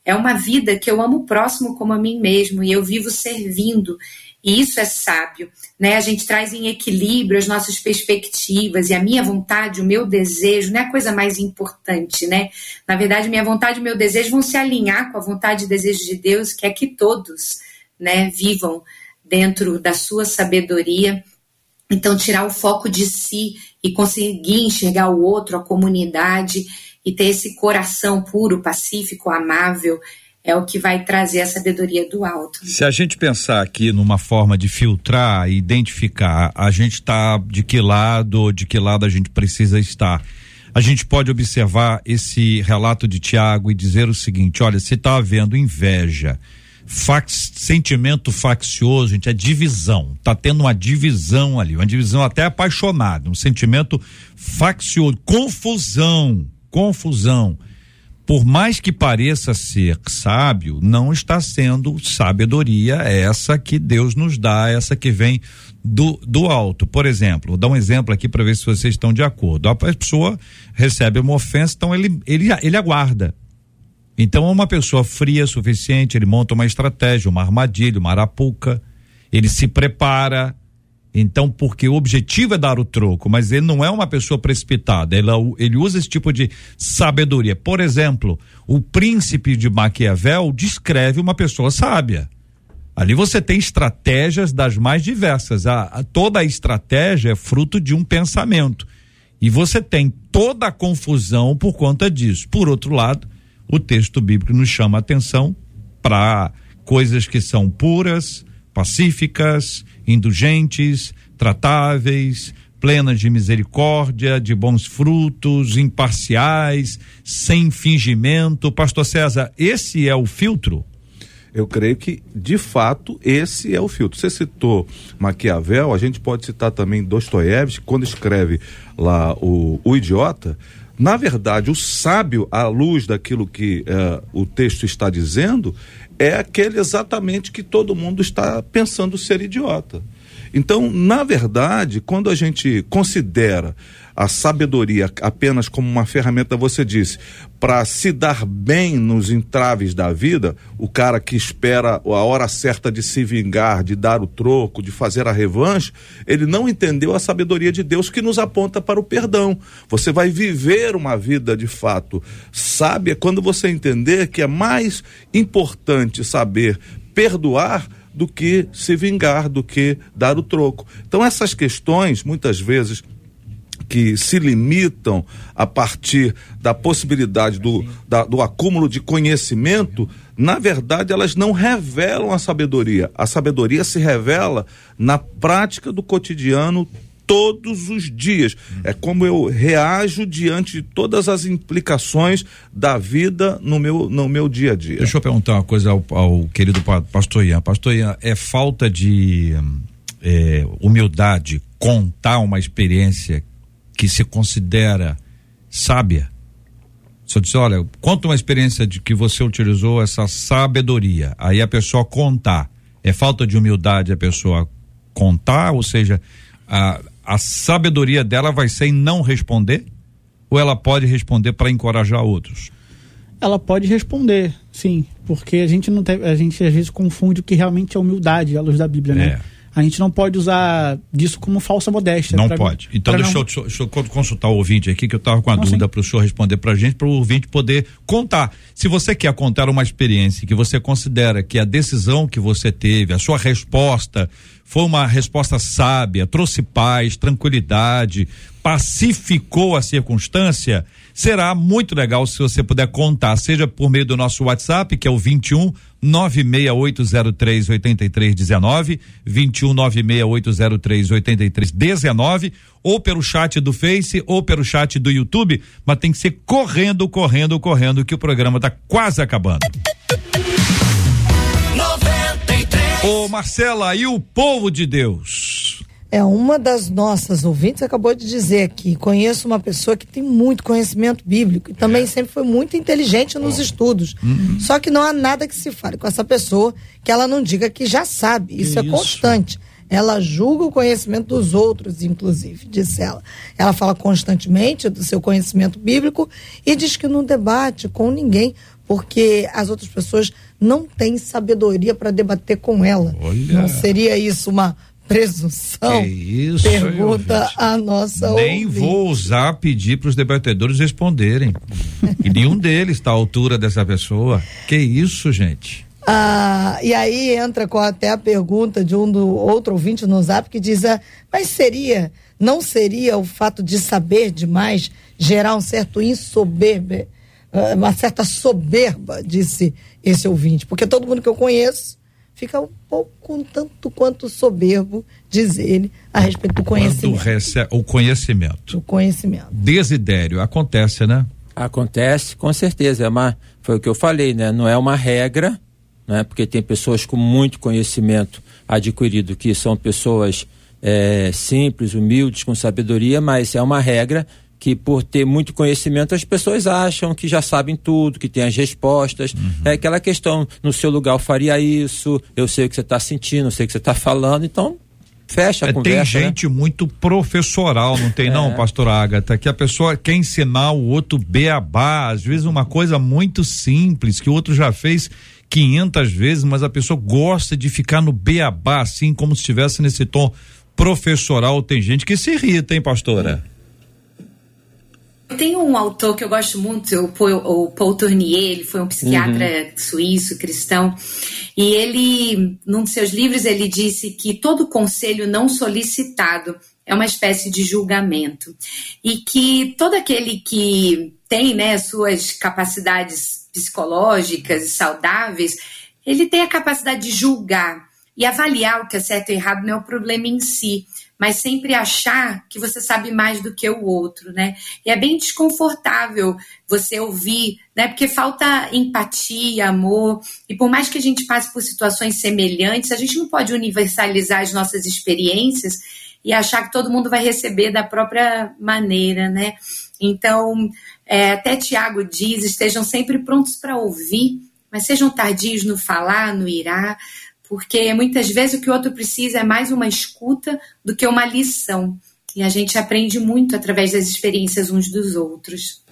é uma vida que eu amo o próximo como a mim mesmo e eu vivo servindo e isso é sábio, né? A gente traz em equilíbrio as nossas perspectivas e a minha vontade, o meu desejo, não é a coisa mais importante, né? Na verdade, minha vontade e meu desejo vão se alinhar com a vontade e desejo de Deus, que é que todos, né, vivam dentro da sua sabedoria. Então, tirar o foco de si e conseguir enxergar o outro, a comunidade e ter esse coração puro, pacífico, amável, é o que vai trazer a sabedoria do alto. Se a gente pensar aqui numa forma de filtrar e identificar, a gente está de que lado, de que lado a gente precisa estar. A gente pode observar esse relato de Tiago e dizer o seguinte: olha, se está havendo inveja, sentimento faccioso, gente, é divisão. Tá tendo uma divisão ali, uma divisão até apaixonada, um sentimento faccioso, confusão, confusão. Por mais que pareça ser sábio, não está sendo sabedoria essa que Deus nos dá, essa que vem do, do alto. Por exemplo, vou dar um exemplo aqui para ver se vocês estão de acordo. A pessoa recebe uma ofensa, então ele, ele, ele aguarda então, uma pessoa fria suficiente, ele monta uma estratégia, uma armadilha, uma arapuca, ele se prepara. Então, porque o objetivo é dar o troco, mas ele não é uma pessoa precipitada, ele, ele usa esse tipo de sabedoria. Por exemplo, o príncipe de Maquiavel descreve uma pessoa sábia. Ali você tem estratégias das mais diversas. A, a, toda a estratégia é fruto de um pensamento. E você tem toda a confusão por conta disso. Por outro lado, o texto bíblico nos chama a atenção para coisas que são puras, pacíficas, indulgentes, tratáveis, plenas de misericórdia, de bons frutos, imparciais, sem fingimento. Pastor César, esse é o filtro? Eu creio que, de fato, esse é o filtro. Você citou Maquiavel, a gente pode citar também Dostoiévski, quando escreve lá o, o Idiota, na verdade, o sábio, à luz daquilo que uh, o texto está dizendo, é aquele exatamente que todo mundo está pensando ser idiota. Então, na verdade, quando a gente considera a sabedoria apenas como uma ferramenta, você disse, para se dar bem nos entraves da vida, o cara que espera a hora certa de se vingar, de dar o troco, de fazer a revanche, ele não entendeu a sabedoria de Deus que nos aponta para o perdão. Você vai viver uma vida de fato sábia quando você entender que é mais importante saber perdoar do que se vingar, do que dar o troco. Então, essas questões, muitas vezes, que se limitam a partir da possibilidade do, da, do acúmulo de conhecimento, na verdade, elas não revelam a sabedoria. A sabedoria se revela na prática do cotidiano todos os dias. É como eu reajo diante de todas as implicações da vida no meu, no meu dia a dia. Deixa eu perguntar uma coisa ao, ao querido pastor Ian. Pastor Ian, é falta de é, humildade contar uma experiência que se considera sábia? Se eu disser, olha, conta uma experiência de que você utilizou essa sabedoria, aí a pessoa contar. É falta de humildade a pessoa contar, ou seja, a, a sabedoria dela vai ser em não responder? Ou ela pode responder para encorajar outros? Ela pode responder, sim, porque a gente não tem, a gente às vezes confunde o que realmente é humildade à luz da Bíblia, né? É. A gente não pode usar disso como falsa modéstia. Não pode. Mim, então deixa, não... eu, deixa, eu, consultar o ouvinte aqui, que eu estava com a não, dúvida para o senhor responder para a gente, para o ouvinte poder contar. Se você quer contar uma experiência que você considera que a decisão que você teve, a sua resposta, foi uma resposta sábia, trouxe paz, tranquilidade, pacificou a circunstância, será muito legal se você puder contar, seja por meio do nosso WhatsApp, que é o 21 96803 8319, 21 96803 8319, ou pelo chat do Face ou pelo chat do YouTube, mas tem que ser correndo, correndo, correndo, que o programa está quase acabando. Ô Marcela, e o povo de Deus? É uma das nossas ouvintes acabou de dizer aqui. Conheço uma pessoa que tem muito conhecimento bíblico e também é. sempre foi muito inteligente nos oh. estudos. Uhum. Só que não há nada que se fale com essa pessoa que ela não diga que já sabe. Isso, é constante. Ela julga o conhecimento dos outros, inclusive, disse ela. Ela fala constantemente do seu conhecimento bíblico e diz que não debate com ninguém porque as outras pessoas não têm sabedoria para debater com ela. Olha. Não seria isso uma presunção? Que isso, Pergunta a nossa Nem ouvinte. vou usar pedir para os debatedores responderem. e nenhum deles está à altura dessa pessoa. Que isso, gente? Ah, e aí entra com até a pergunta de um do outro ouvinte no zap que diz: ah, mas seria não seria o fato de saber demais gerar um certo insoberbe, ah, uma certa soberba, disse esse ouvinte? Porque todo mundo que eu conheço fica um pouco, um tanto quanto soberbo, diz ele, a respeito do conhecimento. Rece... O conhecimento. O conhecimento. Desidério, acontece, né? Acontece, com certeza. É uma, foi o que eu falei, né? Não é uma regra, né? Porque tem pessoas com muito conhecimento adquirido que são pessoas é, simples, humildes, com sabedoria, mas é uma regra que por ter muito conhecimento as pessoas acham que já sabem tudo, que tem as respostas. Uhum. É aquela questão, no seu lugar eu faria isso, eu sei o que você está sentindo, eu sei o que você está falando, então fecha a é, conversa. Tem né? gente né? muito professoral, não tem é. não, pastor Agatha, que a pessoa quer ensinar o outro beabá, às vezes uma coisa muito simples que o outro já fez 500 vezes, mas a pessoa gosta de ficar no beabá, assim, como se estivesse nesse tom professoral. Tem gente que se irrita, hein, pastora? Tem um autor que eu gosto muito, o Paul, o Paul Tournier, ele foi um psiquiatra uhum. suíço, cristão, e ele, num de seus livros, ele disse que todo conselho não solicitado é uma espécie de julgamento. E que todo aquele que tem né, suas capacidades psicológicas e saudáveis, ele tem a capacidade de julgar e avaliar o que é certo e errado não é o problema em si, mas sempre achar que você sabe mais do que o outro, né? E é bem desconfortável você ouvir, né? Porque falta empatia, amor, e por mais que a gente passe por situações semelhantes, a gente não pode universalizar as nossas experiências e achar que todo mundo vai receber da própria maneira, né? Então, é, até Tiago diz: estejam sempre prontos para ouvir, mas sejam tardios no falar, no irá, porque muitas vezes o que o outro precisa é mais uma escuta do que uma lição. E a gente aprende muito através das experiências uns dos outros.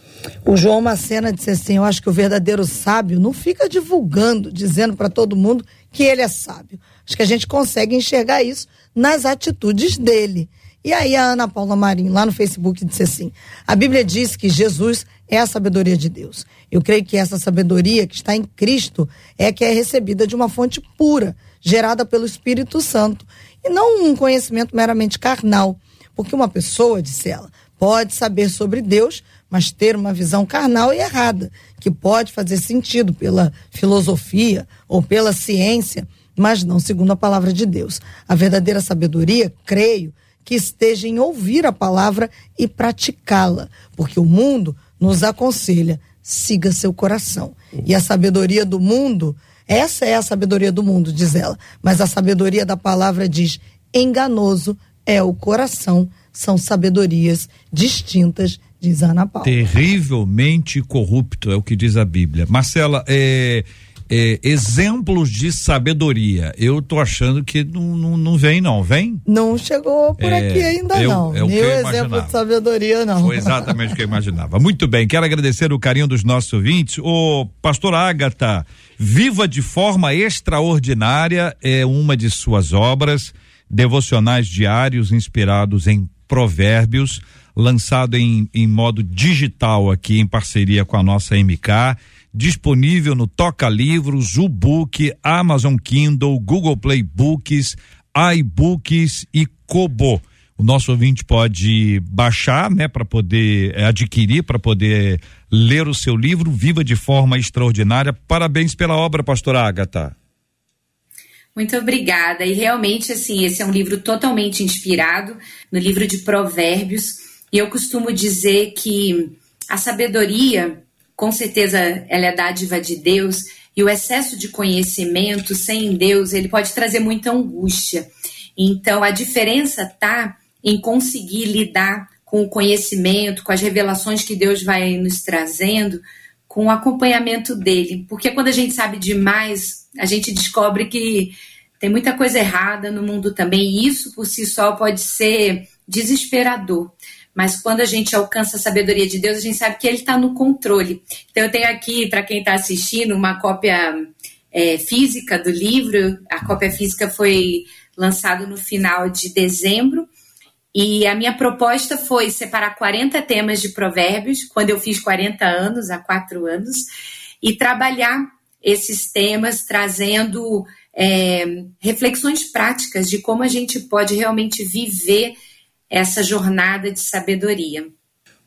O João Macena disse assim: Eu acho que o verdadeiro sábio não fica divulgando, dizendo para todo mundo que ele é sábio. Acho que a gente consegue enxergar isso nas atitudes dele. E aí a Ana Paula Marinho, lá no Facebook, disse assim: a Bíblia diz que Jesus é a sabedoria de Deus. Eu creio que essa sabedoria que está em Cristo é que é recebida de uma fonte pura, gerada pelo Espírito Santo, e não um conhecimento meramente carnal. Porque uma pessoa, disse ela, pode saber sobre Deus, mas ter uma visão carnal e errada, que pode fazer sentido pela filosofia ou pela ciência, mas não segundo a palavra de Deus. A verdadeira sabedoria, creio, que esteja em ouvir a palavra e praticá-la, porque o mundo nos aconselha, siga seu coração. E a sabedoria do mundo, essa é a sabedoria do mundo, diz ela, mas a sabedoria da palavra diz: enganoso é o coração, são sabedorias distintas, diz Ana Paula. Terrivelmente corrupto, é o que diz a Bíblia. Marcela, é é, exemplos de sabedoria. Eu tô achando que não, não, não vem, não. Vem? Não chegou por é, aqui ainda, eu, não. É o o exemplo de sabedoria, não. Foi exatamente o que eu imaginava. Muito bem, quero agradecer o carinho dos nossos ouvintes. O pastor Ágata, Viva de Forma Extraordinária é uma de suas obras, devocionais diários inspirados em provérbios, lançado em, em modo digital aqui em parceria com a nossa MK disponível no Toca Livros, Book, Amazon Kindle, Google Play Books, iBooks e Kobo. O nosso ouvinte pode baixar, né, para poder é, adquirir, para poder ler o seu livro, Viva de Forma Extraordinária. Parabéns pela obra, pastora Agatha. Muito obrigada. E realmente, assim, esse é um livro totalmente inspirado no livro de Provérbios. E eu costumo dizer que a sabedoria com certeza ela é dádiva de Deus, e o excesso de conhecimento sem Deus, ele pode trazer muita angústia. Então, a diferença está em conseguir lidar com o conhecimento, com as revelações que Deus vai nos trazendo, com o acompanhamento dele. Porque quando a gente sabe demais, a gente descobre que tem muita coisa errada no mundo também, e isso por si só pode ser desesperador mas quando a gente alcança a sabedoria de Deus, a gente sabe que Ele está no controle. Então, eu tenho aqui, para quem está assistindo, uma cópia é, física do livro. A cópia física foi lançada no final de dezembro. E a minha proposta foi separar 40 temas de provérbios, quando eu fiz 40 anos, há quatro anos, e trabalhar esses temas trazendo é, reflexões práticas de como a gente pode realmente viver essa jornada de sabedoria.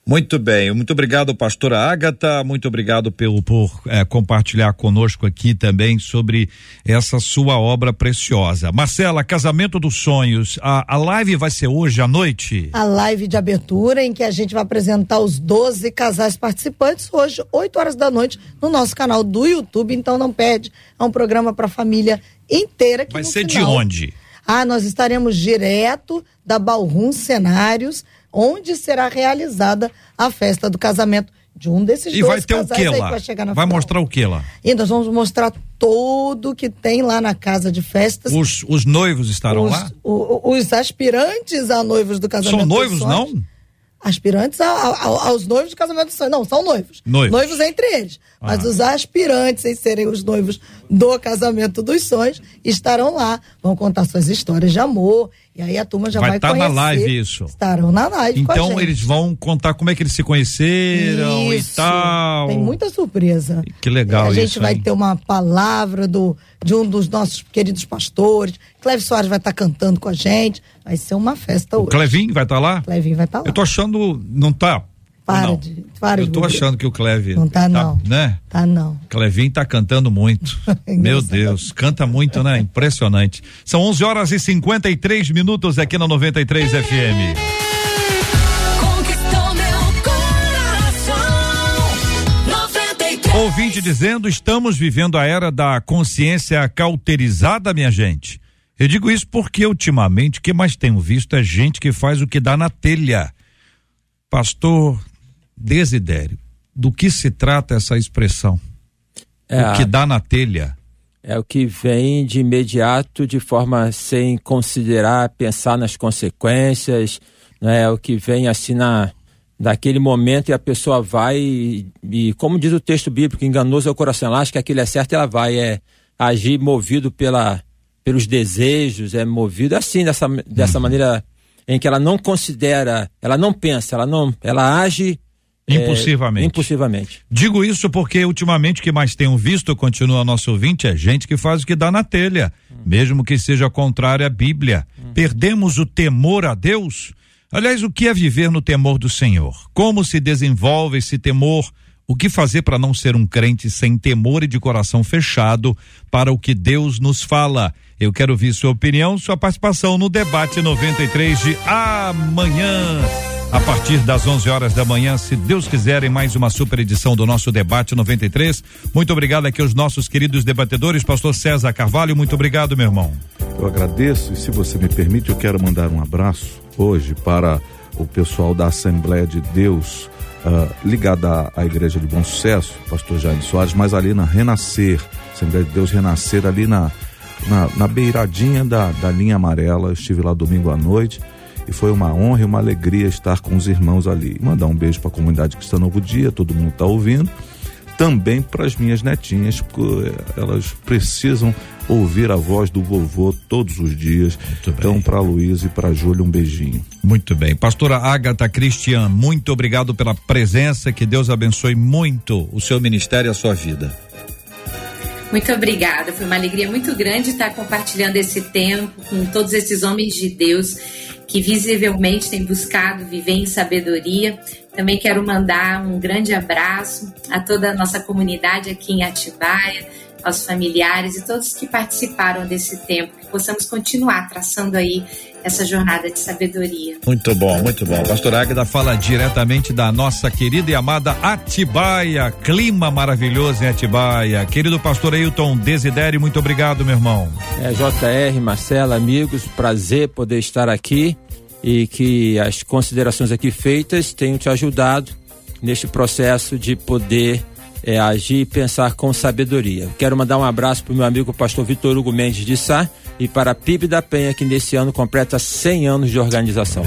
Muito bem, muito obrigado, pastora Ágata, muito obrigado pelo, por é, compartilhar conosco aqui também sobre essa sua obra preciosa. Marcela, Casamento dos Sonhos, a, a live vai ser hoje à noite? A live de abertura em que a gente vai apresentar os 12 casais participantes hoje, 8 horas da noite, no nosso canal do YouTube, então não perde, é um programa para a família inteira. vai ser final, de onde? Ah, nós estaremos direto da Balrum Cenários, onde será realizada a festa do casamento de um desses e dois vai ter o que lá? vai, vai mostrar o que lá? E nós vamos mostrar tudo que tem lá na casa de festas. Os, os noivos estarão os, lá? O, os aspirantes a noivos do casamento. São noivos, não? Aspirantes a, a, aos noivos do casamento sonhos. Não, são noivos. Noivos. Noivos entre eles. Ah. Mas os aspirantes em serem os noivos do casamento dos sonhos estarão lá. Vão contar suas histórias de amor. E aí a turma já vai, vai estar tá na live isso. Estarão na live Então eles vão contar como é que eles se conheceram isso. e tal. Tem muita surpresa. Que legal isso. A gente isso, vai hein? ter uma palavra do, de um dos nossos queridos pastores. Cleve Soares vai estar tá cantando com a gente. Vai ser uma festa o hoje. Clevinho vai estar tá lá? Clevinho vai estar lá. Eu tô achando, não tá? Para não. de. Para Eu de tô achando que o Cleve. Não tá, não. Né? Tá não. Clevinho tá cantando muito. Meu Deus, canta muito, né? Impressionante. São 11 horas e 53 minutos aqui na 93 FM. Conquistou meu coração. 93. Ouvinte dizendo, estamos vivendo a era da consciência cauterizada, minha gente. Eu digo isso porque ultimamente o que mais tenho visto é gente que faz o que dá na telha. Pastor Desidério, do que se trata essa expressão? É, o que dá na telha. é o que vem de imediato, de forma sem considerar, pensar nas consequências, né? é o que vem assim na daquele momento e a pessoa vai e, e, como diz o texto bíblico, enganoso é o coração, ela acha que aquilo é certo, ela vai é agir movido pela pelos desejos, é movido assim dessa dessa maneira em que ela não considera, ela não pensa, ela não, ela age Impulsivamente. É, impulsivamente. Digo isso porque ultimamente o que mais tenho visto, continua nosso ouvinte, é gente que faz o que dá na telha, hum. mesmo que seja contrário à Bíblia. Hum. Perdemos o temor a Deus? Aliás, o que é viver no temor do Senhor? Como se desenvolve esse temor? O que fazer para não ser um crente sem temor e de coração fechado para o que Deus nos fala? Eu quero ouvir sua opinião, sua participação no debate 93 de amanhã. A partir das 11 horas da manhã, se Deus quiser, em mais uma super edição do nosso debate 93. Muito obrigado aqui aos nossos queridos debatedores, pastor César Carvalho, muito obrigado, meu irmão. Eu agradeço e se você me permite, eu quero mandar um abraço hoje para o pessoal da Assembleia de Deus, uh, ligada à, Igreja de Bom Sucesso, pastor Jaime Soares, mas ali na Renascer, Assembleia de Deus Renascer, ali na, na, na beiradinha da, da linha amarela. Eu estive lá domingo à noite e foi uma honra e uma alegria estar com os irmãos ali. Mandar um beijo para a comunidade Cristã Novo Dia, todo mundo está ouvindo. Também para as minhas netinhas, porque elas precisam ouvir a voz do vovô todos os dias. Então, para Luiz e para Júlia, um beijinho. Muito bem. Pastora Agatha Cristian, muito obrigado pela presença. Que Deus abençoe muito o seu ministério e a sua vida. Muito obrigada. Foi uma alegria muito grande estar compartilhando esse tempo com todos esses homens de Deus que visivelmente têm buscado viver em sabedoria. Também quero mandar um grande abraço a toda a nossa comunidade aqui em Atibaia, aos familiares e todos que participaram desse tempo, que possamos continuar traçando aí essa jornada de sabedoria. Muito bom, muito bom. Pastor Águeda fala diretamente da nossa querida e amada Atibaia, clima maravilhoso em Atibaia. Querido pastor Ailton Desidério, muito obrigado, meu irmão. É, JR, Marcela, amigos, prazer poder estar aqui e que as considerações aqui feitas tenham te ajudado neste processo de poder é, agir e pensar com sabedoria. Quero mandar um abraço para o meu amigo pastor Vitor Hugo Mendes de Sá e para a PIB da Penha, que nesse ano completa 100 anos de organização.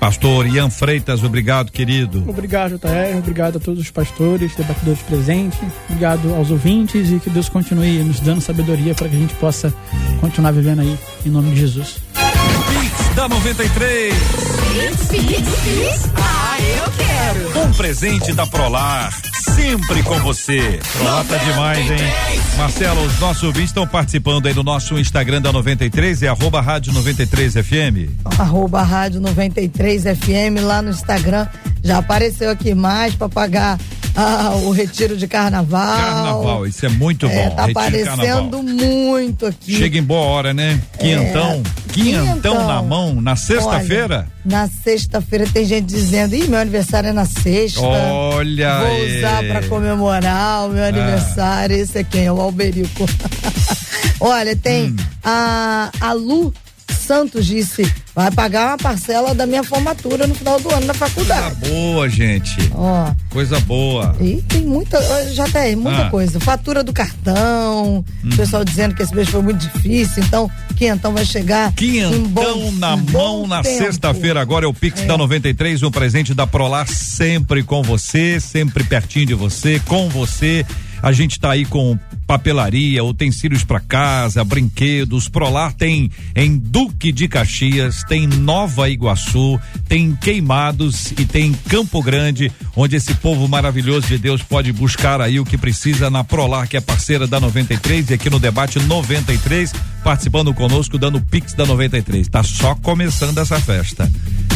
Pastor Ian Freitas, obrigado, querido. Obrigado, JR. Obrigado a todos os pastores, debatedores presentes. Obrigado aos ouvintes e que Deus continue nos dando sabedoria para que a gente possa continuar vivendo aí, em nome de Jesus. Da 93. Ah, eu quero. Um presente da Prolar. sempre com você. Prolar demais, hein? Marcelo, os nossos ouvintes estão participando aí do nosso Instagram da 93, é arroba rádio 93 FM. Arroba Rádio 93 FM lá no Instagram. Já apareceu aqui mais para pagar ah, o retiro de carnaval. Carnaval, isso é muito É, bom. tá Retiro aparecendo muito aqui. Chega em boa hora, né? Quinhentão. Quinhentão Quinhentão. na mão, na sexta-feira. Na sexta-feira tem gente dizendo, ih, meu aniversário é na sexta. Olha Vou usar pra comemorar o meu aniversário. Esse é quem? É o Alberico. Olha, tem Hum. a, a Lu Santos disse, vai pagar uma parcela da minha formatura no final do ano na Coisa faculdade. boa, gente. Ó, Coisa boa. e tem muita, já tem muita Ah. Hum. coisa. Fatura do cartão, o pessoal dizendo que esse mês foi muito difícil, então quinhentão vai chegar. Quinhentão bom- na mão na sexta-feira. Agora é o Pix da 93, um presente da Prolar sempre com você, sempre pertinho de você, com você. A gente tá aí com papelaria, utensílios para casa, brinquedos. Prolar tem em Duque de Caxias, tem Nova Iguaçu, tem Queimados e tem Campo Grande, onde esse povo maravilhoso de Deus pode buscar aí o que precisa na Prolar, que é parceira da 93 e aqui no debate 93, participando conosco, dando Pix da 93. Tá só começando essa festa.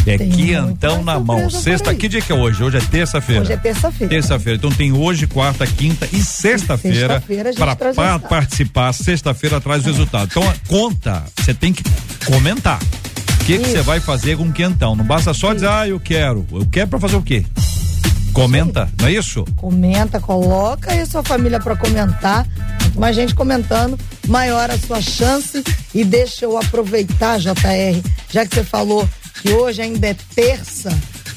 É Tem quinhentão muita na mão. Sexta, que dia que é hoje? Hoje é terça-feira. Hoje é terça-feira. Terça-feira. Então tem hoje, quarta, quinta e sexta-feira Sexta-feira a gente para participar. Sexta-feira traz o resultado. Então conta, você tem que comentar. O que você vai fazer com o quentão? Não basta só dizer, ah, eu quero. Eu quero para fazer o quê? Comenta, não é isso? comenta, coloca aí a sua família para comentar. Quanto mais gente comentando, maior a sua chance. E deixa eu aproveitar, JR, já que você falou que hoje ainda é terça,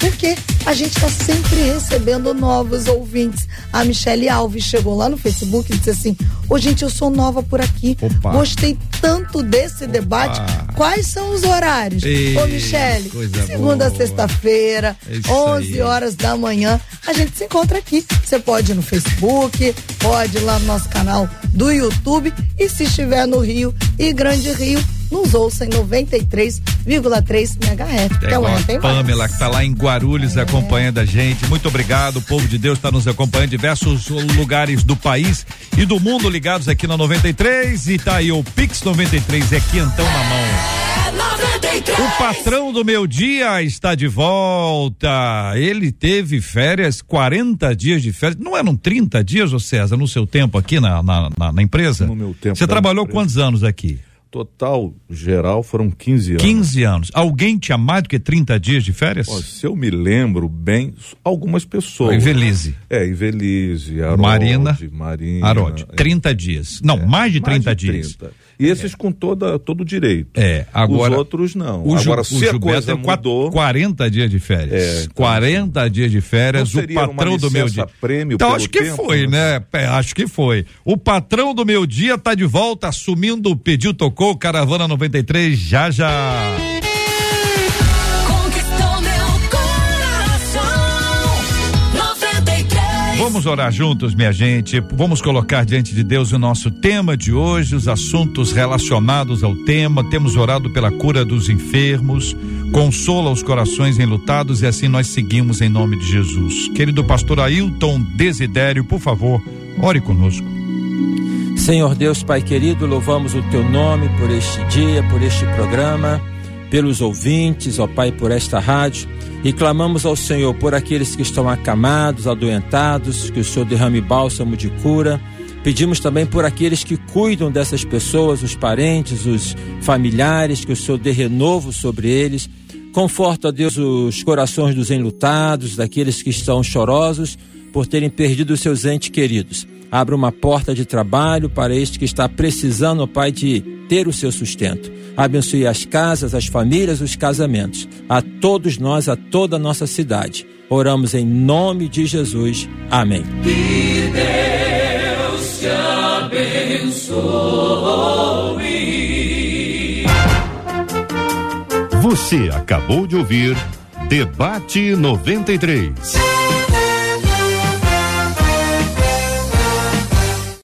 porque a gente está sempre recebendo novos ouvintes. A Michele Alves chegou lá no Facebook e disse assim: Ô, gente, eu sou nova por aqui. Opa. Gostei tanto desse debate. Quais são os horários? Ei, Ô, Michele, coisa segunda a sexta-feira, É isso 11 aí. horas da manhã, a gente se encontra aqui. Você pode ir no Facebook, pode ir lá no nosso canal do YouTube e se estiver no Rio e Grande Rio, nos ouça em 93,3 MHz. É amanhã tem a. Pamela, que tá lá em Guarulhos acompanhando a gente. Muito obrigado, o povo de Deus está nos acompanhando em diversos lugares do país e do mundo ligados aqui na 93. E tá aí o Pix 93, é quentão na mão. É 93. O patrão do meu dia está de volta. Ele teve férias, 40 dias de férias. Não eram 30 dias, ô César, no seu tempo aqui na, na, na- na empresa? No meu tempo Você trabalhou empresa. quantos anos aqui? Total geral foram 15 anos. 15 anos. Alguém tinha mais do que 30 dias de férias? Ó, se eu me lembro bem, algumas pessoas. Invelise. É, Invelise, Arode, Marina, Marina. Arode, é, 30 dias. Não, mais de 30 mais de dias. 30. E esses com toda, todo o direito. É, agora. Os outros não. O, Ju- agora, o se a Gilberto coisa é quatro- mudou... 40 dias de férias. É, então, 40 dias de férias, o patrão do meu dia. prêmio então acho que tempo, foi, né? É, acho que foi. O patrão do meu dia tá de volta, assumindo o pediu, tocou, Caravana 93, já já. Vamos orar juntos, minha gente. Vamos colocar diante de Deus o nosso tema de hoje, os assuntos relacionados ao tema. Temos orado pela cura dos enfermos, consola os corações enlutados e assim nós seguimos em nome de Jesus. Querido pastor Ailton Desidério, por favor, ore conosco. Senhor Deus, Pai querido, louvamos o teu nome por este dia, por este programa, pelos ouvintes, ó Pai, por esta rádio. E clamamos ao Senhor por aqueles que estão acamados, adoentados, que o Senhor derrame bálsamo de cura. Pedimos também por aqueles que cuidam dessas pessoas, os parentes, os familiares, que o Senhor dê renovo sobre eles. Conforta, Deus, os corações dos enlutados, daqueles que estão chorosos por terem perdido os seus entes queridos. Abra uma porta de trabalho para este que está precisando, ó Pai, de ter o seu sustento. Abençoe as casas, as famílias, os casamentos. A todos nós, a toda a nossa cidade. Oramos em nome de Jesus. Amém. Você acabou de ouvir Debate 93.